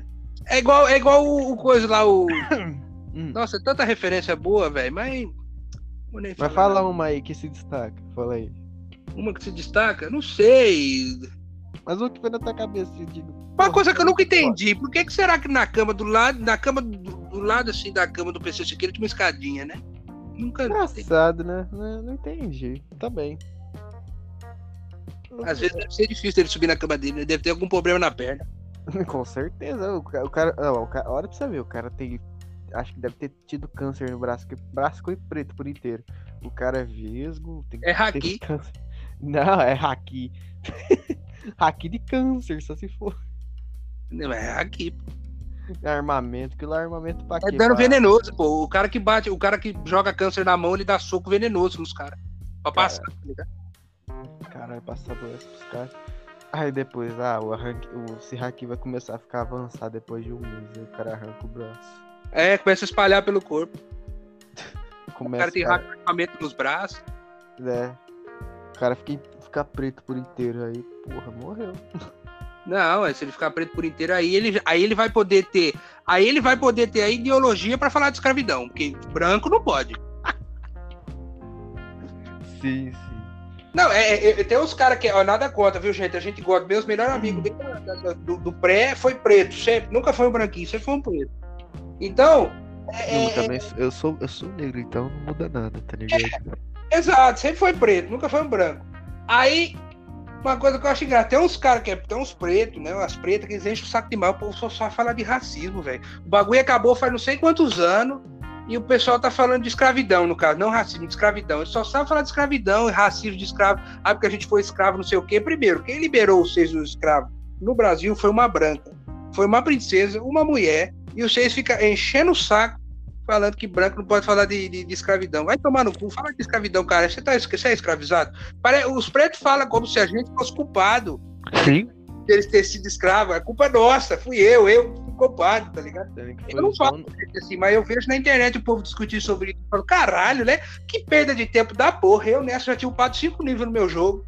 É igual, é igual o, o coisa lá, o. Hum. Nossa, é tanta referência boa, velho, mas. falar. fala uma aí que se destaca. Fala aí. Uma que se destaca? Não sei. Mas o que foi na tua cabeça? eu digo, Uma coisa que eu nunca entendi, por que, que será que na cama do lado, na cama do, do lado assim da cama do PC Siqueira tinha uma escadinha, né? Nunca entendi. Engraçado, né? Não, não entendi. Tá bem. Às vezes deve ser difícil ele subir na cama dele, ele deve ter algum problema na perna. Com certeza. O ca- o cara. Não, o cara olha pra você ver, o cara tem. Acho que deve ter tido câncer no braço, o braço ficou preto por inteiro. O cara é vesgo. Tem, É haki. câncer. Não, é haki. haki de câncer, só se for. Não, é aqui. pô. Armamento, que lá é armamento pra quê? É dano Pra- venenoso, pô. O cara que bate, o cara que joga câncer na mão, ele dá soco venenoso nos caras. Pra passar, tá ligado? Caralho, passar doença pros caras. Aí depois, ah, o, arranque, o esse haki vai começar a ficar avançado depois de um mês. Aí o cara arranca o braço. É, começa a espalhar pelo corpo. O Começa cara tem a- equipamento nos braços. É. O cara fica, fica preto por inteiro aí, porra, morreu. Não, é, se ele ficar preto por inteiro, aí ele, aí ele vai poder ter. Aí ele vai poder ter a ideologia pra falar de escravidão, porque branco não pode. Sim, sim. Não, é, é- é- tem uns caras que. Ó, nada contra, viu, gente? A gente gosta. Meus melhores amigos da- do, do pré foi preto, sempre. Nunca foi um branquinho, sempre foi um preto. Então. é- eu, é- também, sou- eu, sou, eu sou negro, então não muda nada, tá ligado? Exato, sempre foi preto, nunca foi um branco. Aí, uma coisa que eu acho engraçada, tem uns caras que é, tem uns pretos, né? Umas pretas que eles enchem o saco de mal, o povo só, só fala de racismo, velho. O bagulho acabou faz não sei quantos anos e o pessoal tá falando de escravidão, no caso, não racismo, de escravidão. Eles só sabem falar de escravidão e racismo de escravo. Ah, porque a gente foi escravo, não sei o quê. Primeiro, quem liberou os seis dos escravos no Brasil foi uma branca, foi uma princesa, uma mulher, e seis ficam enchendo o saco falando que branco não pode falar de, de- de escravidão. Vai tomar no cu, fala de escravidão, cara. Você, tá, você é escravizado? Pare- Os pretos falam como se a gente fosse culpado Sim. deles ter sido escravo. A culpa é nossa, fui eu, eu culpado, tá ligado? Eu não falo assim, mas eu vejo na internet o povo discutir sobre isso. Eu falo, caralho, né? Que perda de tempo da porra. Eu nessa já tinha upado cinco níveis no meu jogo.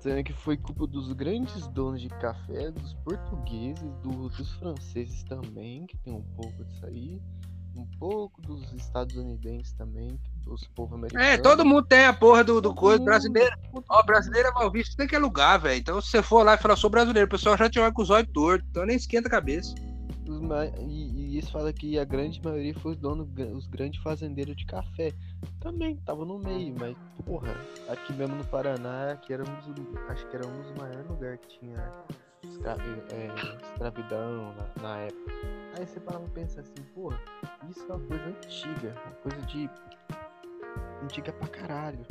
Sendo que foi culpa dos grandes donos de café, dos portugueses, do- dos franceses também, que tem um pouco disso aí. Um pouco dos estadunidenses também, dos povos americanos. É, todo mundo tem a porra do, do Todo coisa mundo. brasileiro. Ó, brasileiro é mal visto, tem que lugar, velho. Então, se você for lá e falar, sou brasileiro, o pessoal já te olha com os olhos tortos, então nem esquenta a cabeça. E, e isso fala que a grande maioria foi os donos, os grandes fazendeiros de café. Também tava no meio, mas porra, aqui mesmo no Paraná, que era um dos, acho que era um dos maiores lugares que tinha escra- é, escravidão na, na época. Aí você para pra pensar assim, porra, isso é uma coisa antiga, uma coisa de. antiga pra caralho.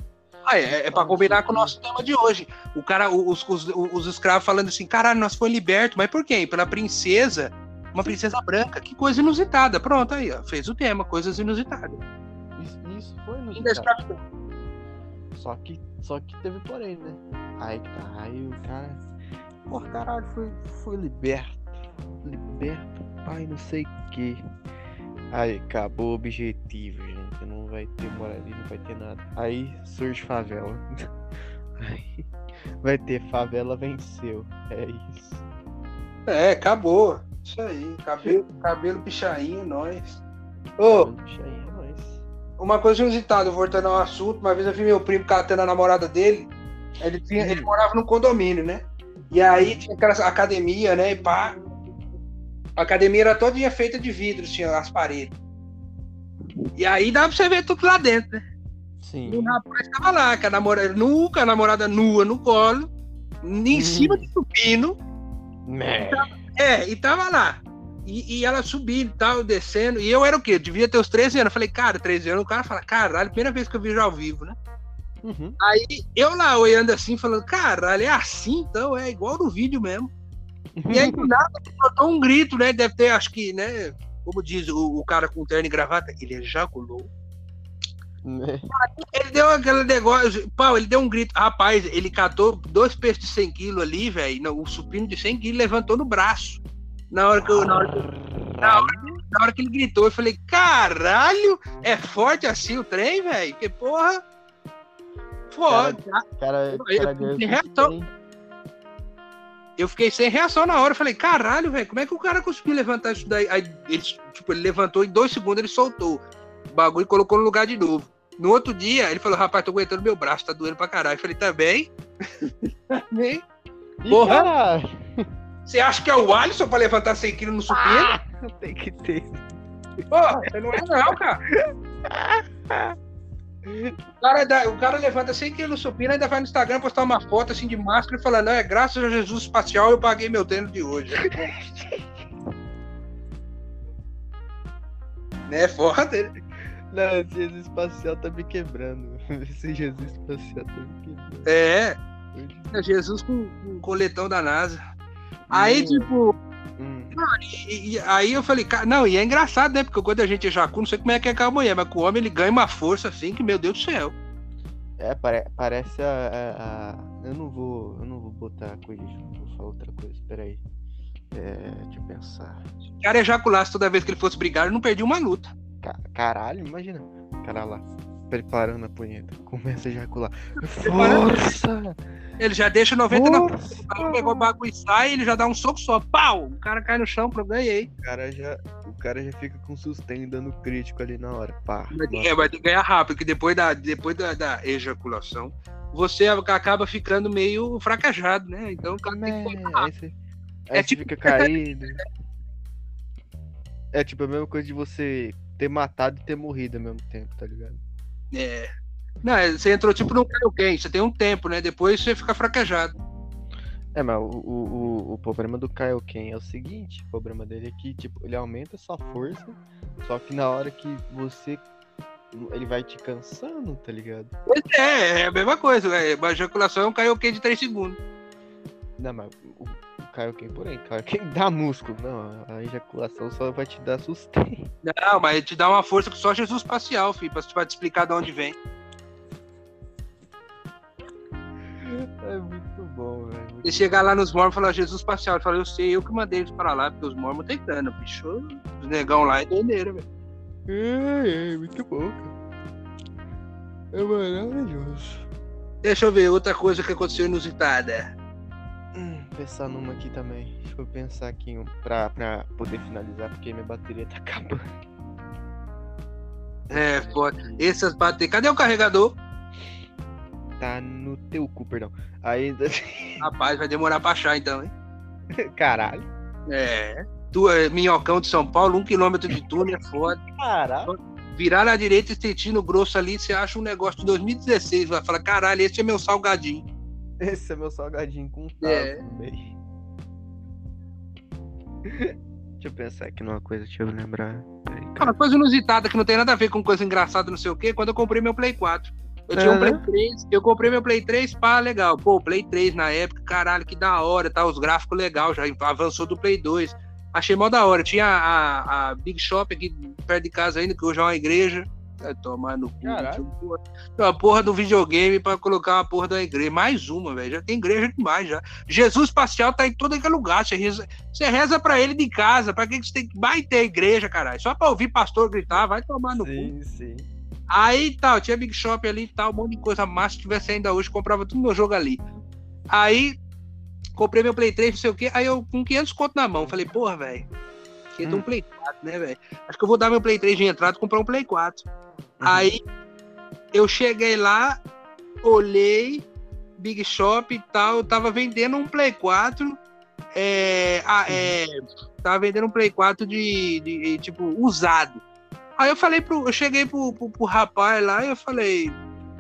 Ah, é, é pra combinar com o nosso tema de hoje. O cara, os, os, os escravos falando assim, caralho, nós foi liberto, mas por quem? Pela princesa, uma princesa branca. Que coisa inusitada. Pronto, aí, ó, fez o tema, coisas inusitadas. Isso, isso foi escravidão. Só que, só que teve porém, né? Aí tá, aí o cara. Porra, caralho, foi, foi liberto. Liberto, pai, não sei o que. Aí acabou o objetivo, gente. Não vai ter moradia, não vai ter nada. Aí surge favela. Aí vai ter favela venceu. É isso. É, acabou. Isso aí. Cabelo, cabelo pichainho, nós. Ô, Pichainha, é nóis. uma coisa inusitada, voltando ao assunto, uma vez eu vi meu primo catando a namorada dele. Ele, tinha, ele morava num condomínio, né? E aí tinha aquela academia, né? E pá. A academia era todinha feita de vidros, tinha as paredes. E aí dá pra você ver tudo lá dentro, né? E Sim. o rapaz tava lá, com a namorada nua, com a namorada nua no colo, em Hum. cima do supino. Né. É, e tava lá. E, e ela subindo e tal, descendo. E eu era o quê? Eu devia ter uns 13 anos. Eu falei, cara, 13 anos. O cara fala, caralho, primeira vez que eu vejo ao vivo, né? Uhum. Aí eu lá olhando assim, falando, caralho, é assim então? É igual no vídeo mesmo. E aí do nada botou um grito, né? Deve ter, acho que, né? Como diz o, o cara com terno e gravata, ele ejaculou. Ele deu aquele negócio, pau, ele deu um grito. Rapaz, ele catou dois peixes de 100 quilos ali, velho. O supino de 100 quilos levantou no braço. Na hora que eu, na hora que eu Caralho. Na hora que ele gritou, eu falei, caralho, é forte assim o trem, velho? Que porra. Foda. Cara, Eu- cara eu reação. Eu fiquei sem reação na hora. Eu falei, caralho, velho, como é que o cara conseguiu levantar isso daí? Aí ele, tipo, ele levantou em dois segundos, ele soltou o bagulho e colocou no lugar de novo. No outro dia, ele falou, rapaz, tô aguentando meu braço, tá doendo pra caralho. Eu falei, tá bem? Tá bem? Ih, Porra. caralho. Você acha que é o Alisson pra levantar 100 quilos no supino? Ah, tem que ter. Porra, você não é não, cara. O cara, dá- o cara levanta 100 quilos no supino, ainda vai no Instagram postar uma foto assim de máscara e falar, não, é graças a Jesus espacial eu paguei meu treino de hoje. né, foda. Não, esse Jesus espacial tá me quebrando. Esse Jesus espacial tá me quebrando. É, é Jesus com, com o coletão da NASA. Aí, Hum. tipo, Hum. e- e- aí eu falei, cara, não, e é engraçado, né? Porque quando a gente ejacula, não sei como é que é com a mulher, mas com o homem ele ganha uma força assim que, meu Deus do céu. É, pare- parece a, a- a- Eu não vou. Eu não vou botar coisa junto, vou falar outra coisa, peraí. É, deixa eu pensar. Se o cara ejaculasse toda vez que ele fosse brigar, ele não perdia uma luta. Ca- Caralho, imagina. O cara lá, preparando a punheta. Começa a ejacular. Força! Ele já deixa 99 Força! O cara pegou o bagulho e sai, ele já dá um soco só. Pau! O cara cai no chão, eu ganhei. O cara já, o cara já fica com sustento dando crítico ali na hora. Pá. Vai ter, é, vai ter que ganhar rápido, porque depois da, depois da, da ejaculação, você acaba ficando meio fraquejado, né? Então o cara tem que Né, Aí você, aí É tipo- fica caído. É tipo a mesma coisa de você ter matado e ter morrido ao mesmo tempo, tá ligado? É. Não, é, você entrou tipo num karaokê, você tem um tempo, né? Depois você fica fraquejado. É, mas o, o, o, problema do Kaioken é o seguinte, o problema dele é que, tipo, ele aumenta a sua força, só que na hora que você. Ele vai te cansando, tá ligado? Pois é, é a mesma coisa. É, a ejaculação é um karaokê de 3 segundos. Não, mas o Kaioken, porém, Kaioken dá músculo. Não, a ejaculação só vai te dar sustento. Não, mas te dá uma força que só Jesus espacial, filho, pra, pra te explicar de onde vem. É muito bom, velho. Você chegar lá nos mormons e falar Jesus ele fala, eu sei, eu que mandei eles para lá, porque os mormons têm grana, bicho. Os negão lá é doideira, velho. É, é, muito bom, cara. É maravilhoso. Deixa eu ver, outra coisa que aconteceu inusitada. Pensar numa aqui também. Deixa eu pensar aqui em um pra, pra poder finalizar, porque minha bateria tá acabando. É, foda. Essas bater. Cadê o carregador? Tá no teu cu, perdão. Ainda. Rapaz, vai demorar pra achar então, hein? Caralho. É. Tu é minhocão de São Paulo, um quilômetro de túnel, é foda. Caralho. Virar na direita e Tetino grosso ali, você acha um negócio de 2016. Vai falar, caralho, esse é meu salgadinho. Esse é meu salgadinho com É. tazo meio. Deixa eu pensar aqui numa coisa, deixa eu lembrar. Peraí, cara. Uma coisa inusitada que não tem nada a ver com coisa engraçada, não sei o quê, quando eu comprei meu Play 4. Eu tinha um. Play 3, eu comprei meu Play 3, pá, legal. Pô, Play 3 na época, caralho, que da hora, tá? Os gráficos legal, já avançou do Play 2. Achei mó da hora. Tinha a, a Big Shop aqui perto de casa ainda, que hoje é uma igreja. Vai tomar no cu. Uma porra do videogame pra colocar uma porra da igreja. Mais uma, velho. Já tem igreja demais já. Jesus espacial tá em todo aquele lugar. Você reza, você reza pra ele de casa. Pra que você tem que. Vai ter igreja, caralho. Só pra ouvir pastor gritar, vai tomar no cu. Sim, sim. Aí tal, tinha Big Shop ali e tal, um monte de coisa massa. Se tivesse ainda hoje, comprava tudo meu jogo ali. Aí comprei meu Play 3, não sei o quê. Aí eu com 500 conto na mão, falei, porra, velho. Queria ter um. Play 4, né, velho? Acho que eu vou dar meu Play 3 de entrada e comprar um Play 4. Aí eu cheguei lá, olhei, Big Shop e tal, eu tava vendendo um Play 4. É, ah, é, tava vendendo um Play 4 de, de, tipo, usado. Aí eu falei pro. Eu cheguei pro, pro, pro rapaz lá e eu falei,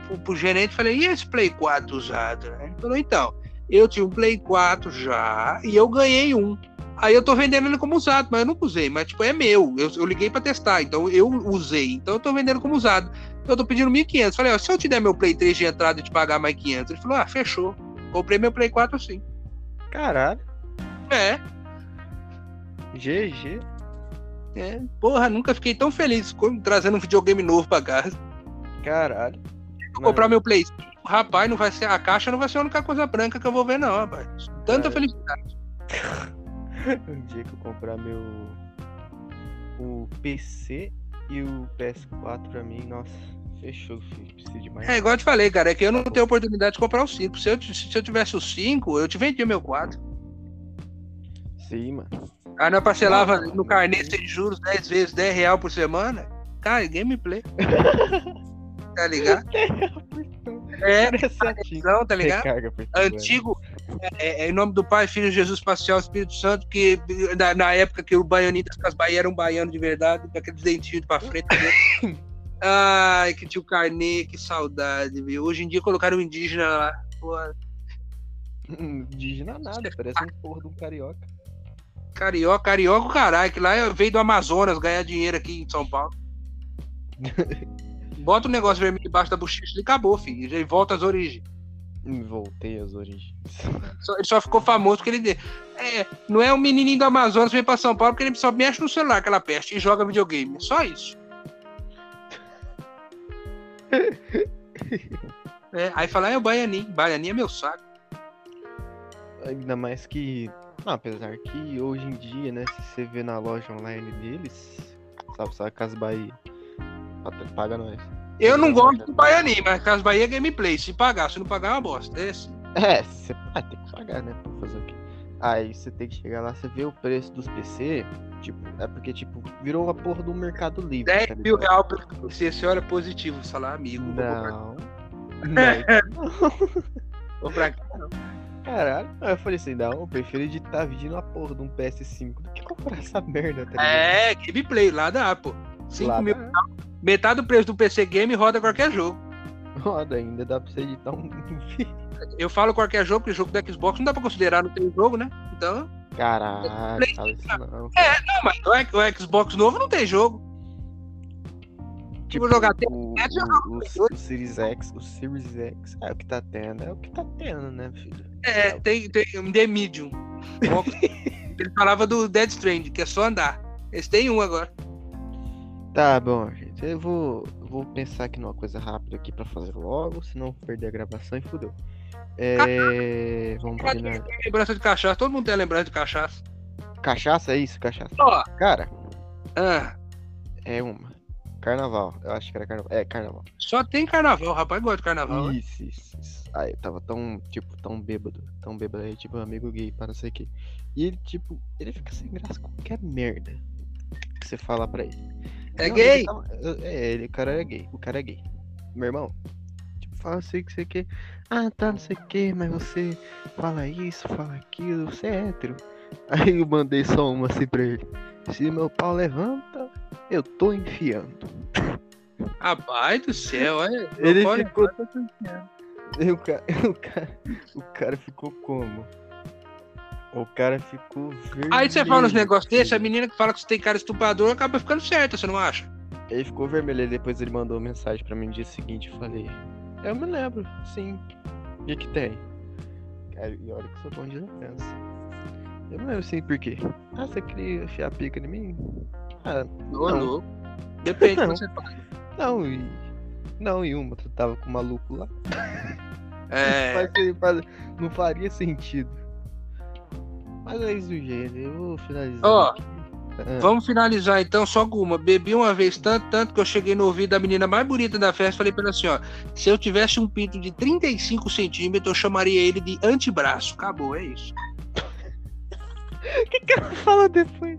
pro, pro gerente, falei, e esse Play 4 usado? Ele falou, então, eu tinha um Play 4 já e eu ganhei um. Aí eu tô vendendo ele como usado, mas eu nunca usei, mas tipo, é meu. Eu, eu liguei pra testar, então eu usei. Então eu tô vendendo como usado. Eu tô pedindo 1.500. Falei, ó, se eu te der meu Play 3 de entrada e te pagar mais 500. Ele falou, ah, fechou. Comprei meu Play 4 sim. Caralho. É, GG. é. Porra, nunca fiquei tão feliz com- trazendo um videogame novo pra casa. Caralho. Vou comprar meu Play 5. Rapaz, não vai ser, a caixa não vai ser a única coisa branca que eu vou ver, não, rapaz. Tanta É. felicidade. Um dia que eu comprar meu. O PC e o PS4 pra mim, nossa, fechou, filho. Preciso de mais. É igual eu te falei, cara, é que eu não tenho oportunidade de comprar o 5. Se eu, se eu tivesse o 5, eu te vendia meu 4. Sim, mano. Aí nós parcelava Não, no carnê sem juros 10 vezes 10 real por semana. Cara, gameplay. tá ligado? É, tá ligado? Recarga. Antigo, é, é, em nome do Pai, Filho, Jesus Espacial, Espírito Santo, que na, na época que o baianito das Bahia era um baiano de verdade, com aqueles dentinhos pra frente. né? Ai, que tinha o carnê, que saudade, viu? Hoje em dia colocaram o indígena lá. Porra, Indígena nada, parece um porra de um carioca. carioca, carioca, caralho, que lá veio do Amazonas ganhar dinheiro aqui em São Paulo. Bota o negócio vermelho debaixo da bochecha e acabou, filho. Já volta às origens. Voltei às origens. Só- ele só ficou famoso porque ele. É, não é um menininho do Amazonas que vem pra São Paulo porque ele só mexe no celular, aquela peste, e joga videogame. Só isso. É, aí fala, é o Baianinho. Baianinho é meu saco. Ainda mais que. Não, apesar que hoje em dia, né, se você vê na loja online deles, sabe, sabe Casa Bahia. Paga- nós. Eu não gosto do Baianinho, mas Casa Bahia é gameplay. Se pagar, se não pagar, é uma bosta. É assim. É, você ah, tem que pagar, né? Pra fazer o quê? Aí você tem que chegar lá, você vê o preço dos PC, tipo, é porque, tipo, virou a porra do mercado livre. 10 tá mil reais pra você, você olha positivo, você fala, amigo, Não. Não. vou comprar aqui. Caralho. Aí eu falei assim, não, eu prefiro editar vídeo na porra de um PS5 do que comprar essa merda, tá ligado? É, gameplay, lá dá, pô. 5 Lá mil, dá. Metade do preço do PC Game roda qualquer jogo. Roda ainda, dá pra você editar um vídeo. Eu falo qualquer jogo, porque jogo do Xbox não dá pra considerar, não tem jogo, né? Então. Play- isso não. É, não, mas o X- o Xbox novo não tem jogo. Tipo, jogar tem. o, é, o, o, o Series X, o Series X, é o que tá tendo, é o que tá tendo, né, filho? É, tem, tem um The Medium. Ele falava do Dead Strand, que é só andar. Esse tem um agora. Tá bom. Eu vou, vou pensar aqui numa coisa rápida aqui pra fazer logo, senão eu vou perder a gravação e fudeu. É. Vamos combinar. Lembrança de cachaça, todo mundo tem a lembrança de cachaça. Cachaça é isso, cachaça. Ó, Cara, ah, é uma. Carnaval. Eu acho que era carnaval. É, carnaval. só tem carnaval, rapaz gosta de carnaval. né? Isso, isso, isso. Aí eu tava tão, tipo, tão bêbado. Tão bêbado aí, tipo, amigo gay, para não sei o quê. E ele, tipo, ele fica sem graça com qualquer merda que você fala pra ele. É Não, gay? ele é, ele, o cara é gay. O cara é gay. Meu irmão, tipo, fala assim que você quer. Ah, tá, não sei o que, mas você fala isso, fala aquilo, você é hétero. Aí eu mandei só uma assim pra ele. Se meu pau levanta, eu tô enfiando. Rapaz do céu, olha. Ele ficou. E o cara, o, cara, o cara ficou como? O cara ficou vermelho. Aí você fala uns negócios desses, a menina que fala que você tem cara estuprador acaba ficando certa, você não acha? Ele ficou vermelho, aí depois ele mandou mensagem pra mim no dia seguinte. Eu falei, eu me lembro, sim. O que que tem? Cara, e olha que eu sou bom de lembrança. Eu me lembro sim, por quê? Ah, você queria enfiar a pica em mim? Ah, Ô, Não. louco. Depende Não. que você fala. Não, e. Não, e uma, tu tava com o maluco lá. É, Faz- faz- não faria sentido. Mas é isso, gente. Eu vou finalizar. Ó. Ah, vamos finalizar então só com uma. Bebi uma vez tanto, tanto que eu cheguei no ouvido da menina mais bonita da festa e falei pra ela assim, ó. Se eu tivesse um pinto de 35 centímetros, eu chamaria ele de antebraço. Acabou, é isso. Fala depois.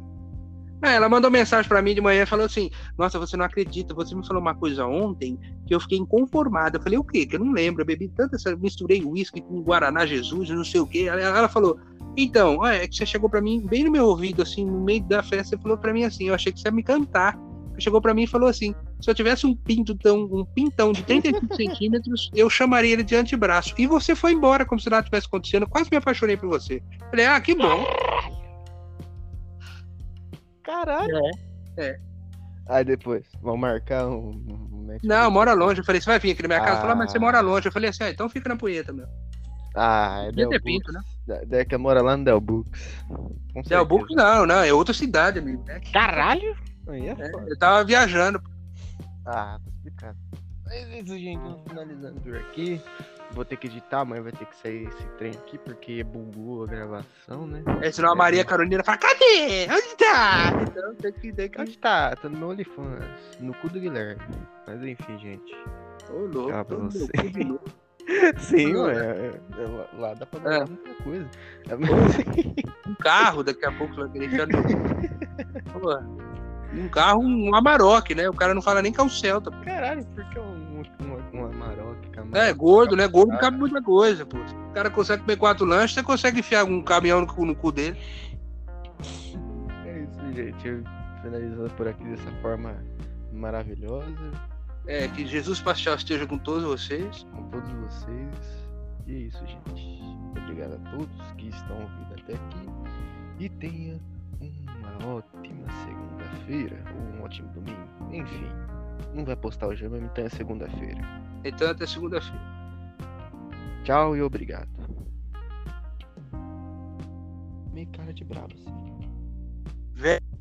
É, ela mandou mensagem pra mim de manhã e falou assim: Nossa, você não acredita, você me falou uma coisa ontem que eu fiquei inconformado. Eu falei: O quê? Que eu não lembro. Eu bebi tanto, essa- misturei uísque com Guaraná Jesus, não sei o quê. Ela, ela falou: Então, é que você chegou pra mim bem no meu ouvido, assim, no meio da festa, você falou pra mim assim: Eu achei que você ia me cantar. Chegou pra mim e falou assim: Se eu tivesse um pinto tão, um pintão de 35 centímetros, eu chamaria ele de antebraço. E você foi embora como se nada tivesse acontecendo. Quase me apaixonei por você. Falei: Ah, que bom. Caralho. É. Aí depois, vamos marcar um. um Não, mora longe. Eu falei, você vai vir aqui na minha casa? Ela falou, "Ah, mas você Ah. mora longe. Eu falei assim, ah, então fica na punheta, meu. Ah, é Del Books. pinto, né? Deca mora lá no Del Books. Del. Books não, não, é outra cidade, amigo. É, Caralho! Aí é é, eu tava viajando. Ah, tá explicado. Mas é isso, gente. Finalizando por aqui. Vou ter que editar, amanhã vai ter que sair esse trem aqui, porque bugou a gravação, né? Aí senão a Maria Carolina fala, cadê? Onde tá? Então tem que, tem que... Onde tá? Tá no meu OnlyFans, no cu do Guilherme. Mas enfim, gente. Ô, louco, Ah, pra você. louco. Sim, ué. é- é lá- Lá dá pra dar É. muita coisa. Um carro, daqui a pouco vai querer Um carro, um Amarok, né? O cara não fala nem que é um Celta. pô. Caralho, porque um, um, um Amarok. É, gordo, né? Gordo cabe muita coisa, pô. O cara consegue comer quatro lanches, você consegue enfiar um caminhão no cu, no cu dele. É isso, gente. Finalizando por aqui dessa forma maravilhosa. É, que Jesus Pastel esteja com todos vocês. com todos vocês. E é isso, gente. Obrigado a todos que estão ouvindo até aqui. E tenha uma ótima segunda-feira. Ou um ótimo domingo. Enfim. Não vai postar hoje, mas então é segunda-feira. Então até segunda-feira. Tchau e obrigado. Meio cara de brabo, assim. Velho.